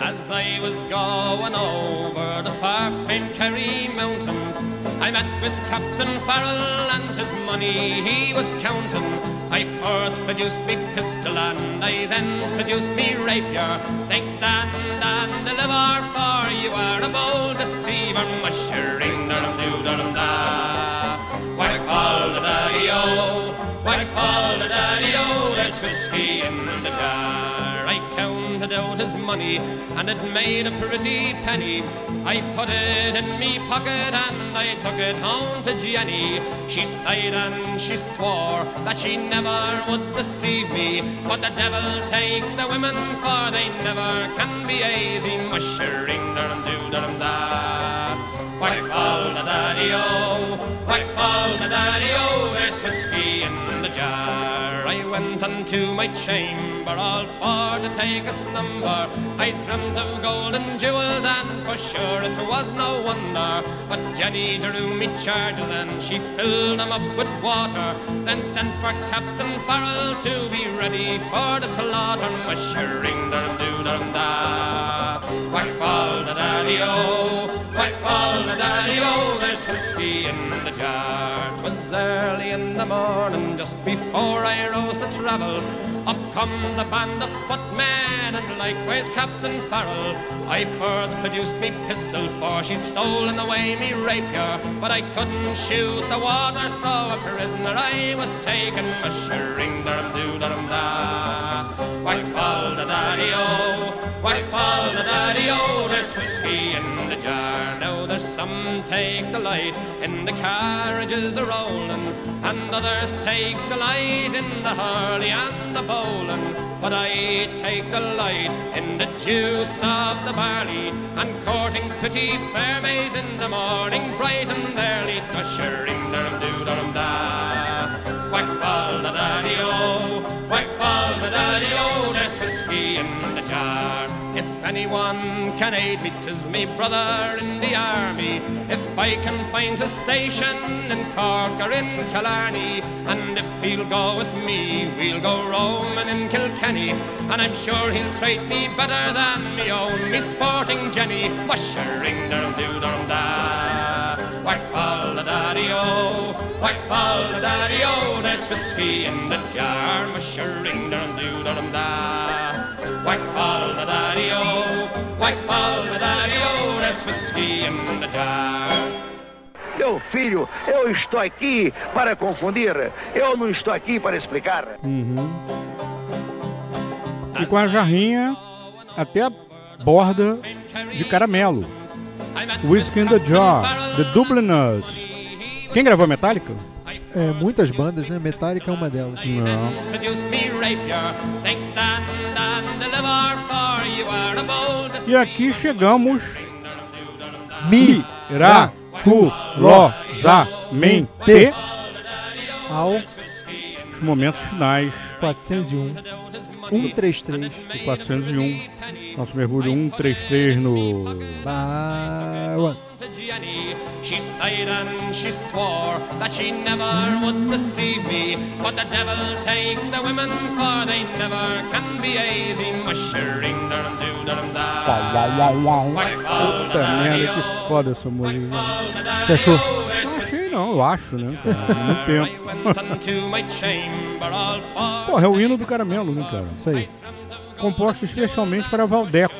As I was going over the far Kerry mountains, I met with Captain Farrell and his money he was counting. I first produced me pistol and I then produced me rapier, saying stand and deliver, for you are a bold deceiver, mushering dum doo dum da. Whack fall the daddy-o, whack fall the daddy-o, there's whiskey in the jar. I counted out his money and it made a pretty penny. I put it in me pocket and I took it home to Jenny. She sighed and she swore that she never would deceive me. But the devil take the women for they never can be easy. Mushering dum dum da. Whack fall the daddy-o, whack fall the daddy-o, there's whiskey in the jar. I went unto my chamber all for to take a slumber. I dreamt of gold and jewels and for sure it was no wonder. But Jenny drew me charges and she filled them up with water. Then sent for Captain Farrell to be ready for the slaughter. Mushering dum doo dum da. Whack the daddy-o, whack fall the daddy-o, there's whiskey in the jar. 'Twas early in the morning, just before I rose to travel. Up comes a band of footmen, and likewise Captain Farrell. I first produced me pistol, for she'd stolen away me rapier, but I couldn't shoot the water, so a prisoner I was taken, mushering dum doo dum da. Fall the daddy o, whack fall the daddy o, there's whiskey in the jar. Now there's some take delight in the carriages a rolling, and others take delight in the hurley and the bowling. But I take delight in the juice of the barley, and courting pretty fair maids in the morning, bright and early, ushering dum doo dum da. Whack fall the daddy o, whack fall the daddy anyone can aid me, 'tis me brother in the army. If I can find a station in Cork or in Killarney, and if he'll go with me, we'll go roaming in Kilkenny. And I'm sure he'll treat me better than me own, me sporting Jenny, mushering dum doo dum da. Whack fall the daddy oh. o, whack fall the daddy o, there's whiskey in the jar, mushering dum doo dum da. Meu filho, eu estou aqui para confundir. Eu não estou aqui para explicar. Uhum. E com a jarrinha até a borda de caramelo. Whiskey in the Jar, The Dubliners. Quem gravou Metallica? É, muitas bandas, né? Metallica é uma delas. Não. E aqui chegamos miraculosamente ao os momentos finais 401 133 do 401. Nosso mergulho 133 no Barwan. Jenny. She sighed and she swore that she never would deceive me. But the devil take the women, for they never can be easy. Mushering dum doo dum da. Puta merda, que foda essa música. Você achou? Não achei não, eu acho, né, cara? Muito tempo. Porra, é o hino do caramelo, né, cara? Isso aí. Composto especialmente para Valdeco.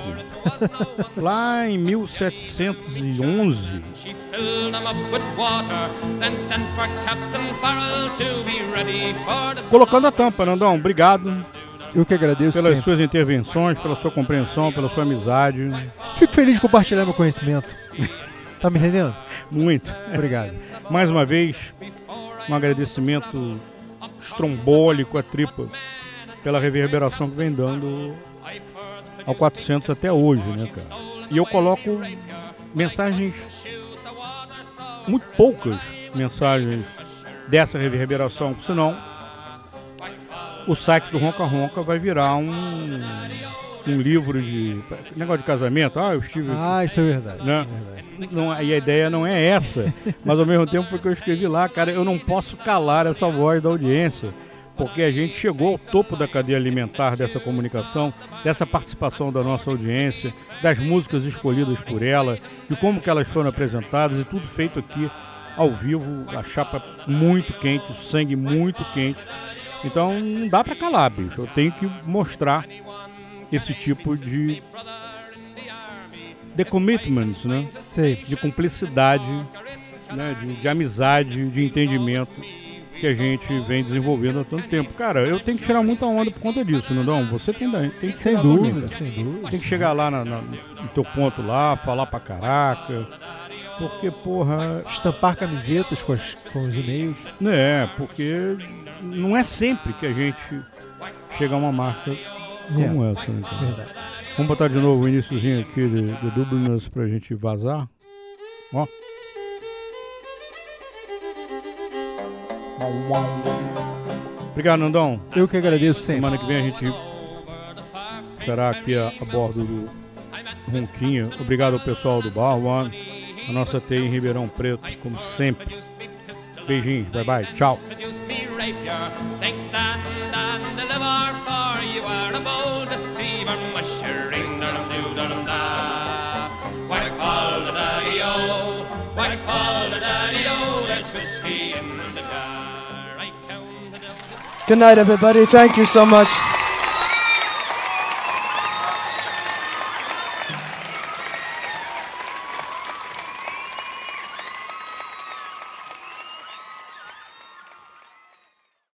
Lá em 1711. She filled them up with water, then sent for Captain Farrell to be ready for the Colocando a tampa, Nandão. Obrigado Eu que agradeço pelas sempre. suas intervenções, pela sua compreensão, pela sua amizade. Fico feliz de compartilhar meu conhecimento. Tá me entendendo? Muito. Obrigado. Mais uma vez, um agradecimento estrombólico à tripa pela reverberação que vem dando ao 400 até hoje, né, cara? E eu coloco mensagens, muito poucas mensagens dessa reverberação, senão o site do Ronca Ronca vai virar um, um livro de negócio de casamento. Ah, eu estive Ah, isso é verdade. né? Não, e a ideia não é essa, mas ao mesmo tempo foi que eu escrevi lá, cara, eu não posso calar essa voz da audiência, porque a gente chegou ao topo da cadeia alimentar dessa comunicação, dessa participação da nossa audiência, das músicas escolhidas por ela, de como que elas foram apresentadas e tudo feito aqui ao vivo, a chapa muito quente, o sangue muito quente. Então não dá pra calar, bicho. Eu tenho que mostrar esse tipo de de commitments, né? Sei. De cumplicidade, né? De, de amizade, de entendimento que a gente vem desenvolvendo há tanto tempo. Cara, eu tenho que tirar muita onda por conta disso, Nandão. Você tem, tem que Sem dúvida, sem dúvida. Tem que chegar lá na- na- no teu ponto lá, falar pra caraca. Porque, porra. Estampar camisetas com, as- com os e-mails. É, porque não é sempre que a gente chega a uma marca como É, essa, né, verdade. Vamos botar de novo o iníciozinho aqui de, de Dubliners pra gente vazar. Ó. Obrigado, Nandão. Eu que agradeço sempre. Semana que vem a gente estará aqui a, a bordo do Ronquinha. Obrigado ao pessoal do Bar One, a nossa TI em Ribeirão Preto, como sempre. Beijinhos, bye bye, tchau. produce me rapier, saying stand and deliver, for Good night, everybody. Thank you so much.